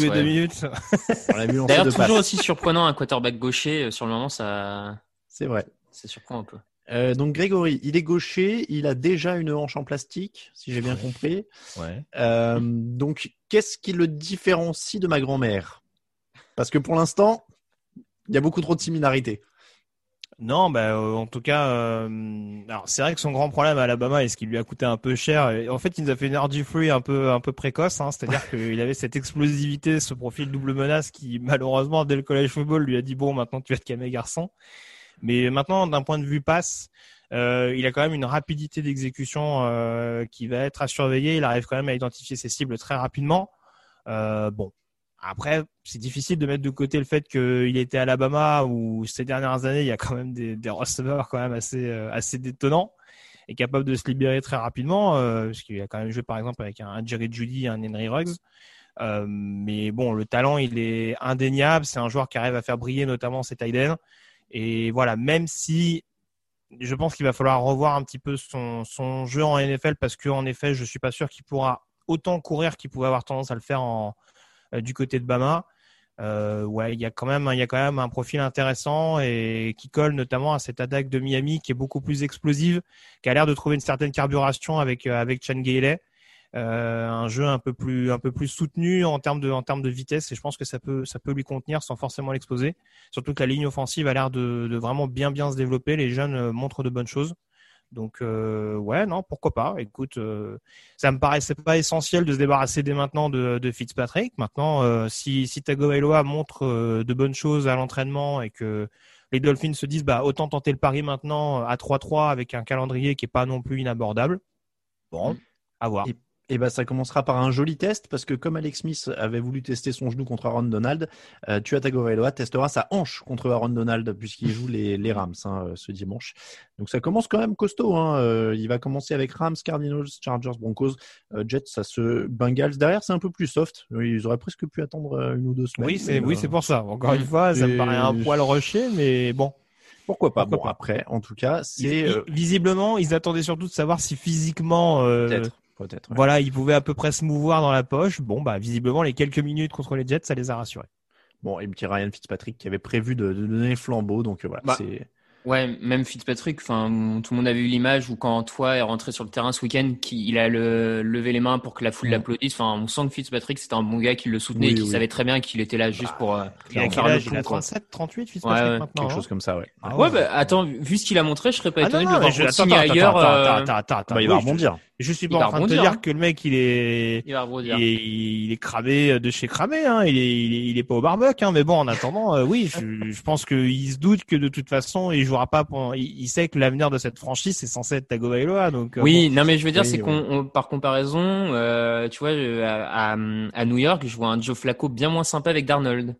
D'ailleurs, toujours aussi surprenant un quarterback gaucher. euh, Sur le moment, ça, C'est vrai. ça surprend un peu. Euh, donc Grégory, il est gaucher, il a déjà une hanche en plastique, si j'ai bien compris. Ouais. Euh, donc, qu'est-ce qui le différencie de ma grand-mère? Parce que pour l'instant, il y a beaucoup trop de similarités. Non, bah, euh, en tout cas, euh, alors c'est vrai que son grand problème à Alabama et ce qui lui a coûté un peu cher, et en fait, il nous a fait une RG free un peu un peu précoce, hein, c'est-à-dire qu'il avait cette explosivité, ce profil double menace qui malheureusement dès le collège football lui a dit bon, maintenant tu vas te calmer garçon. Mais maintenant, d'un point de vue passe, euh, il a quand même une rapidité d'exécution euh, qui va être à surveiller. Il arrive quand même à identifier ses cibles très rapidement. Euh, bon, après, c'est difficile de mettre de côté le fait qu'il était à Alabama où ces dernières années, il y a quand même des, des receveurs quand même assez, euh, assez détonnants et capables de se libérer très rapidement, euh, parce qu'il a quand même joué par exemple avec un, Jerry Judy, un Henry Ruggs. Euh, mais bon, le talent, il est indéniable. C'est un joueur qui arrive à faire briller notamment ses tight ends. Et voilà, même si je pense qu'il va falloir revoir un petit peu son, jeu en NFL parce qu'en effet, je suis pas sûr qu'il pourra autant courir qu'il pouvait avoir tendance à le faire euh, du côté de Bama. Euh, ouais, il y a quand même, il y a quand même un profil intéressant et qui colle notamment à cette attaque de Miami qui est beaucoup plus explosive, qui a l'air de trouver une certaine carburation avec euh, avec Chan Gailey. Euh, un jeu un peu plus un peu plus soutenu en termes de en termes de vitesse et je pense que ça peut ça peut lui contenir sans forcément l'exposer. Surtout que la ligne offensive a l'air de, de vraiment bien bien se développer. Les jeunes euh, montrent de bonnes choses. Donc euh, ouais, non, pourquoi pas. Écoute, euh, ça me paraissait pas essentiel de se débarrasser dès maintenant de, de Fitzpatrick. Maintenant, euh, si si Tagovailoa montre euh, de bonnes choses à l'entraînement et que les Dolphins se disent bah autant tenter le pari maintenant à 3-3 avec un calendrier qui est pas non plus inabordable. Bon, à voir. Et, et ben, ça commencera par un joli test parce que comme Alex Smith avait voulu tester son genou contre Aaron Donald, euh, Tua Tagovailoa testera sa hanche contre Aaron Donald puisqu'il joue les, les Rams hein, euh, ce dimanche. Donc ça commence quand même costaud. Hein. Euh, il va commencer avec Rams, Cardinals, Chargers, Broncos, euh, Jets, ça se Bengals derrière, c'est un peu plus soft. Oui, Ils auraient presque pu attendre une ou deux semaines. Oui, c'est oui, euh, c'est pour ça. Encore une fois, ça me paraît un poil rushé, mais bon. Pourquoi pas? Pourquoi Bon pas. après, en tout cas, c'est euh, visiblement, ils attendaient surtout de savoir si physiquement, euh, peut-être, peut-être. ouais. voilà, ils pouvaient à peu près se mouvoir dans la poche. Bon, bah visiblement, les quelques minutes contre les Jets, ça les a rassurés. Bon, et petit Ryan Fitzpatrick qui avait prévu de, de donner le flambeau, donc euh, voilà, Bah, c'est. Ouais, même Fitzpatrick, enfin, tout le monde avait eu l'image où quand toi est rentré sur le terrain ce week-end, qu'il il a le, levé les mains pour que la foule Mm. l'applaudisse. Enfin, on sent que Fitzpatrick, c'était un bon gars qui le soutenait Oui, et qui oui. savait très bien qu'il était là juste pour, euh, Il a quel âge Il a autre coup, quoi. 37, 38, Fitzpatrick Ouais, ouais. maintenant. Quelque hein chose comme ça, ouais. Ah Ouais, bah, attends, vu ce qu'il a montré, je serais pas Ah étonné non, de non, le mais voir je- attends, attends, ailleurs. attends, euh, attends, attends, attends, Bah, il va rebondir. Je suis pas en train de te dire hein. que le mec il est, Il est, il est cramé de chez cramé, hein. Il est, il est, il est pas au barbecue, hein. Mais bon, en attendant, euh, oui, je, je pense qu'il se doute que de toute façon, il jouera pas. Pour, il, il sait que l'avenir de cette franchise c'est censé être Tagovailoa, donc. euh, Oui, bon. non, mais je veux dire, c'est qu'on, on- par comparaison, euh, tu vois, euh, à, à, à New York, je vois un Joe Flacco bien moins sympa avec Darnold.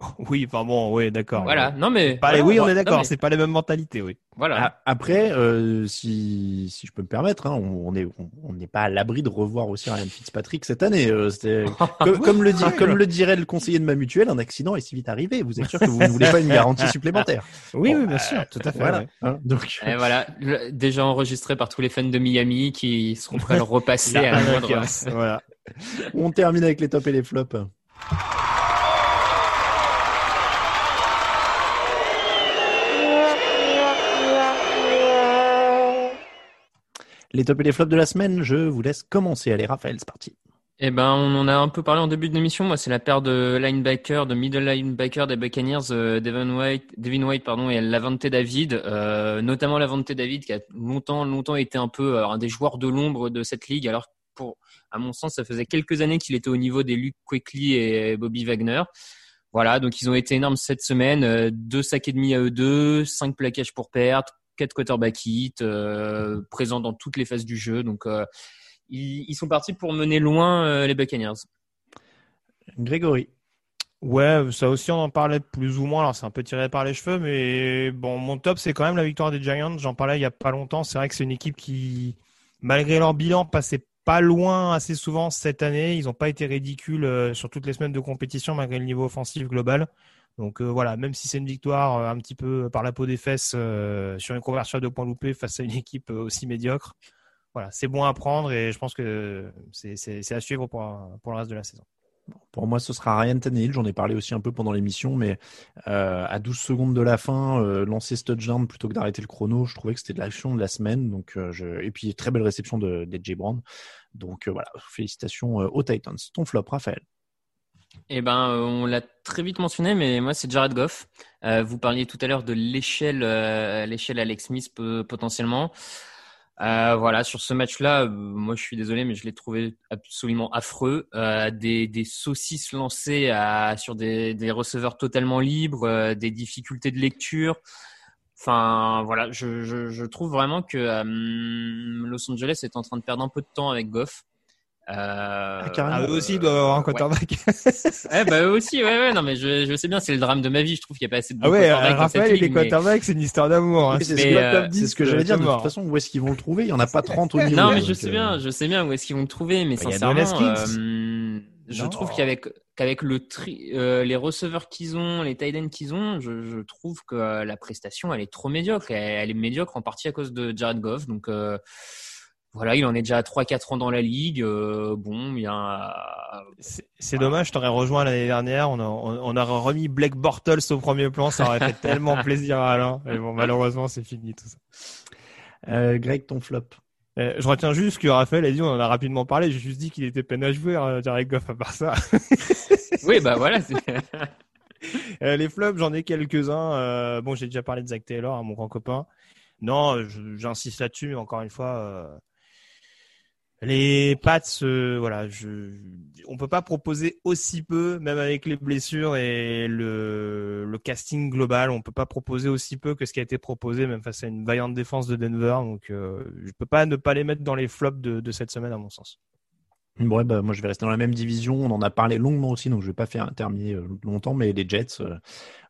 Oui, enfin bon, oui, d'accord. Voilà, non mais. Pas les- voilà, oui, on est d'accord. mais- C'est pas les mêmes mentalités, oui. Voilà. A- Après, euh, si, si je peux me permettre, hein, on on est on on n'est pas à l'abri de revoir aussi Ryan Fitzpatrick cette année. euh, comme, comme le dit, comme le dirait le conseiller de ma mutuelle, un accident est si vite arrivé. Vous êtes sûr que vous ne voulez pas une garantie supplémentaire Oui, Bon, oui, bien sûr, tout à fait. Voilà. ouais. hein, donc, Et voilà, le- déjà enregistré par tous les fans de Miami qui seront prêts à le repasser à la moindre. Voilà. on termine avec les tops et les flops. Les tops et les flops de la semaine, je vous laisse commencer. Allez, Raphaël, c'est parti. Eh ben, on en a un peu parlé en début de l'émission. Moi, c'est la paire de linebacker, de middle linebacker des Buccaneers, euh, Devin White, Devin White, pardon, et Lavante David, euh, notamment Lavante David, qui a longtemps, longtemps été un peu euh, un des joueurs de l'ombre de cette ligue. Alors, pour, à mon sens, ça faisait quelques années qu'il était au niveau des Luke Quickly et Bobby Wagner. Voilà, donc ils ont été énormes cette semaine. Deux sacs et demi à eux deux, cinq plaquages pour perdre, quatre quarterback hits, euh, présents dans toutes les phases du jeu. Donc, euh, ils, ils sont partis pour mener loin euh, les Buccaneers. Grégory. Ouais, ça aussi, on en parlait plus ou moins. Alors, c'est un peu tiré par les cheveux, mais bon, mon top, c'est quand même la victoire des Giants. J'en parlais il y a pas longtemps. C'est vrai que c'est une équipe qui, malgré leur bilan, passait pas loin assez souvent cette année. Ils n'ont pas été ridicules sur toutes les semaines de compétition, malgré le niveau offensif global. Donc euh, voilà, même si c'est une victoire euh, un petit peu par la peau des fesses euh, sur une conversion à deux points loupés face à une équipe euh, aussi médiocre, voilà, c'est bon à prendre et je pense que c'est à suivre pour, le reste de la saison. Pour moi, ce sera Ryan Tannehill. J'en ai parlé aussi un peu pendant l'émission, mais euh, à 12 secondes de la fin, euh, lancer ce plutôt que d'arrêter le chrono, je trouvais que c'était de l'action de la semaine. Donc, euh. Et puis, très belle réception de d'AJ Brown. Donc, euh, voilà, félicitations euh, aux Titans. Ton flop, Raphaël? Eh ben, on l'a très vite mentionné, mais moi, c'est Jared Goff. Euh, vous parliez tout à l'heure de l'échelle, euh, l'échelle Alex Smith potentiellement. Euh, voilà, sur ce match-là, moi, je suis désolé, mais je l'ai trouvé absolument affreux. Des, saucisses lancées sur des, receveurs totalement libres, des difficultés de lecture. Enfin, voilà, je, trouve vraiment que Los Angeles est en train de perdre un peu de temps avec Goff. Euh, Ah, eux aussi, ils doivent avoir un quarterback. Ouais, bah eux aussi, ouais, ouais, non, mais je, je sais bien, c'est le drame de ma vie. Je trouve qu'il n'y a pas assez de Ah ouais, quarterbacks euh, Raphaël et les mais- quarterbacks, c'est une histoire d'amour. hein. C'est ce que, euh, c'est ce que j'allais dire. De toute façon, où est-ce qu'ils vont le trouver? Il n'y en a pas 30 au niveau. Non, mais je sais euh, bien, je sais bien où est-ce qu'ils vont le trouver, mais Bah, y sincèrement, euh, je Non. trouve qu'avec qu'avec le tri, euh, les receveurs qu'ils ont, les tight ends qu'ils ont, je, je trouve que la prestation elle est trop médiocre. Elle, elle est médiocre en partie à cause de Jared Goff. Donc euh, voilà, il en est déjà à 3-4 ans dans la ligue. Euh, bon, il y a C'est- C'est dommage, je t'aurais rejoint l'année dernière. On, a- on, on aurait remis Blake Bortles au premier plan. Ça aurait fait tellement plaisir à Alain. Mais bon, malheureusement, c'est fini tout ça. euh, Greg, ton flop. Euh, je retiens juste que Raphaël a dit, on en a rapidement parlé. J'ai juste dit qu'il était peine à jouer, hein, Jared Goff, à part ça. oui, bah voilà. c'est- Euh, les flops, j'en ai quelques-uns. Euh, bon, j'ai déjà parlé de Zach Taylor, hein, mon grand copain. Non, j'insiste là-dessus, mais encore une fois, euh, les Pats, euh, voilà, je, on peut pas proposer aussi peu, même avec les blessures et le, casting global, on peut pas proposer aussi peu que ce qui a été proposé, même face à une vaillante défense de Denver. Donc, euh, je peux pas ne pas les mettre dans les flops de cette semaine, à mon sens. Ouais, bah, moi je vais rester dans la même division. On en a parlé longuement aussi, donc je vais pas faire terminer euh, longtemps. Mais les Jets, euh,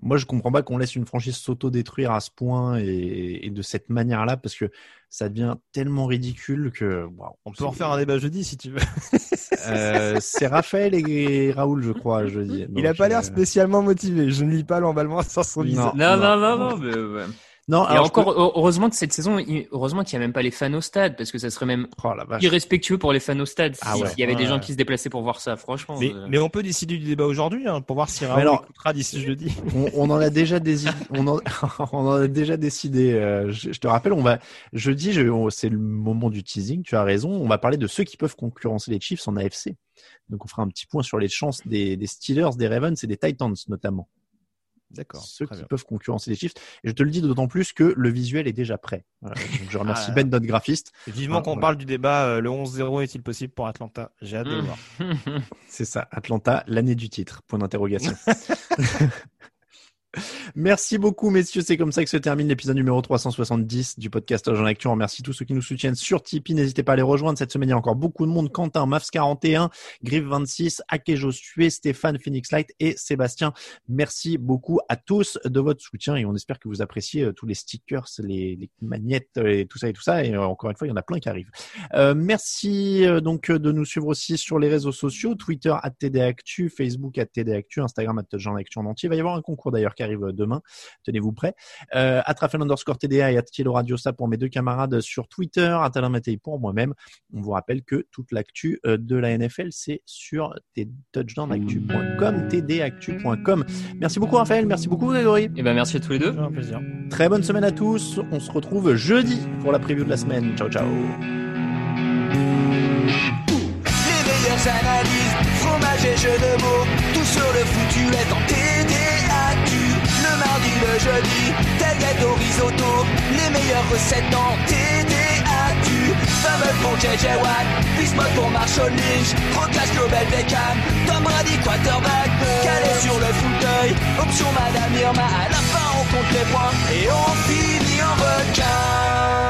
moi je comprends pas qu'on laisse une franchise s'auto-détruire à ce point et, et de cette manière-là, parce que ça devient tellement ridicule que. waouh, On peut en faire un débat jeudi si tu veux. Euh, c'est Raphaël et Raoul, je crois, jeudi. Il a Donc, pas l'air euh, spécialement motivé. Je ne lis pas l'emballement sur son visage. Non, non, non, non, mais ouais. Non, et encore, heureusement que cette saison, heureusement qu'il n'y a même pas les fans au stade, parce que ça serait même oh, irrespectueux pour les fans au stade ah s'il ouais. y avait ouais. des gens qui se déplaçaient pour voir ça, franchement. Mais, euh... mais on peut décider du débat aujourd'hui, hein, pour voir si Raoul alors, écoutera d'ici jeudi. On, on, en a déjà des, on, en, on en a déjà décidé. Euh, je, je, te rappelle, on va jeudi, c'est le moment du teasing. Tu as raison. On va parler de ceux qui peuvent concurrencer les Chiefs en AFC. Donc, on fera un petit point sur les chances des, des Steelers, des Ravens et des Titans notamment. D'accord. Ceux qui bien. peuvent concurrencer les Chiefs. Et je te le dis d'autant plus que le visuel est déjà prêt. Voilà. Donc je remercie ah, Ben, notre graphiste. Vivement ah, qu'on voilà. parle du débat, euh, le 11-0 est-il possible pour Atlanta? J'ai hâte de Mmh. voir. C'est ça, Atlanta, l'année du titre. Point d'interrogation. Merci beaucoup, messieurs. C'est comme ça que se termine l'épisode numéro 370 du podcast Agent Actu. On remercie tous ceux qui nous soutiennent sur Tipeee. N'hésitez pas à les rejoindre. Cette semaine, il y a encore beaucoup de monde. Quentin, Mavs41, Griff26, Ake Josué, Stéphane, Phoenix Light et Sébastien. Merci beaucoup à tous de votre soutien et on espère que vous appréciez euh, tous les stickers, les, les magnettes et tout ça et tout ça. Et euh, encore une fois, il y en a plein qui arrivent. Euh, merci euh, donc de nous suivre aussi sur les réseaux sociaux. Twitter, at TDActu, Facebook, at TDActu, Instagram, Agent Actu en entier. Il va y avoir un concours d'ailleurs qui arrive demain. Tenez-vous prêts. Euh, Atrafel underscore TDA et Atilo Radio ça pour mes deux camarades sur Twitter, Atalin Matei pour moi-même. On vous rappelle que toute l'actu euh, de la NFL, c'est sur touchdownactu.com, tdactu.com. Merci beaucoup Raphaël, merci beaucoup Grégory. Et ben merci à tous les deux. Un plaisir. Très bonne semaine à tous. On se retrouve jeudi pour la preview de la semaine. Ciao ciao. Les meilleures analyses, fromage et jeux de mots, tout sur le foutu est. Le jeudi, tel gâteau risotto, les meilleures recettes en TDAQ. Fameux pour JJ Watt, Bismuth pour Marshall Lynch, Rocklash Global Beckham, Tom Brady quarterback, calé sur le fauteuil, option Madame Irma, à la fin on compte les points et on finit en requin.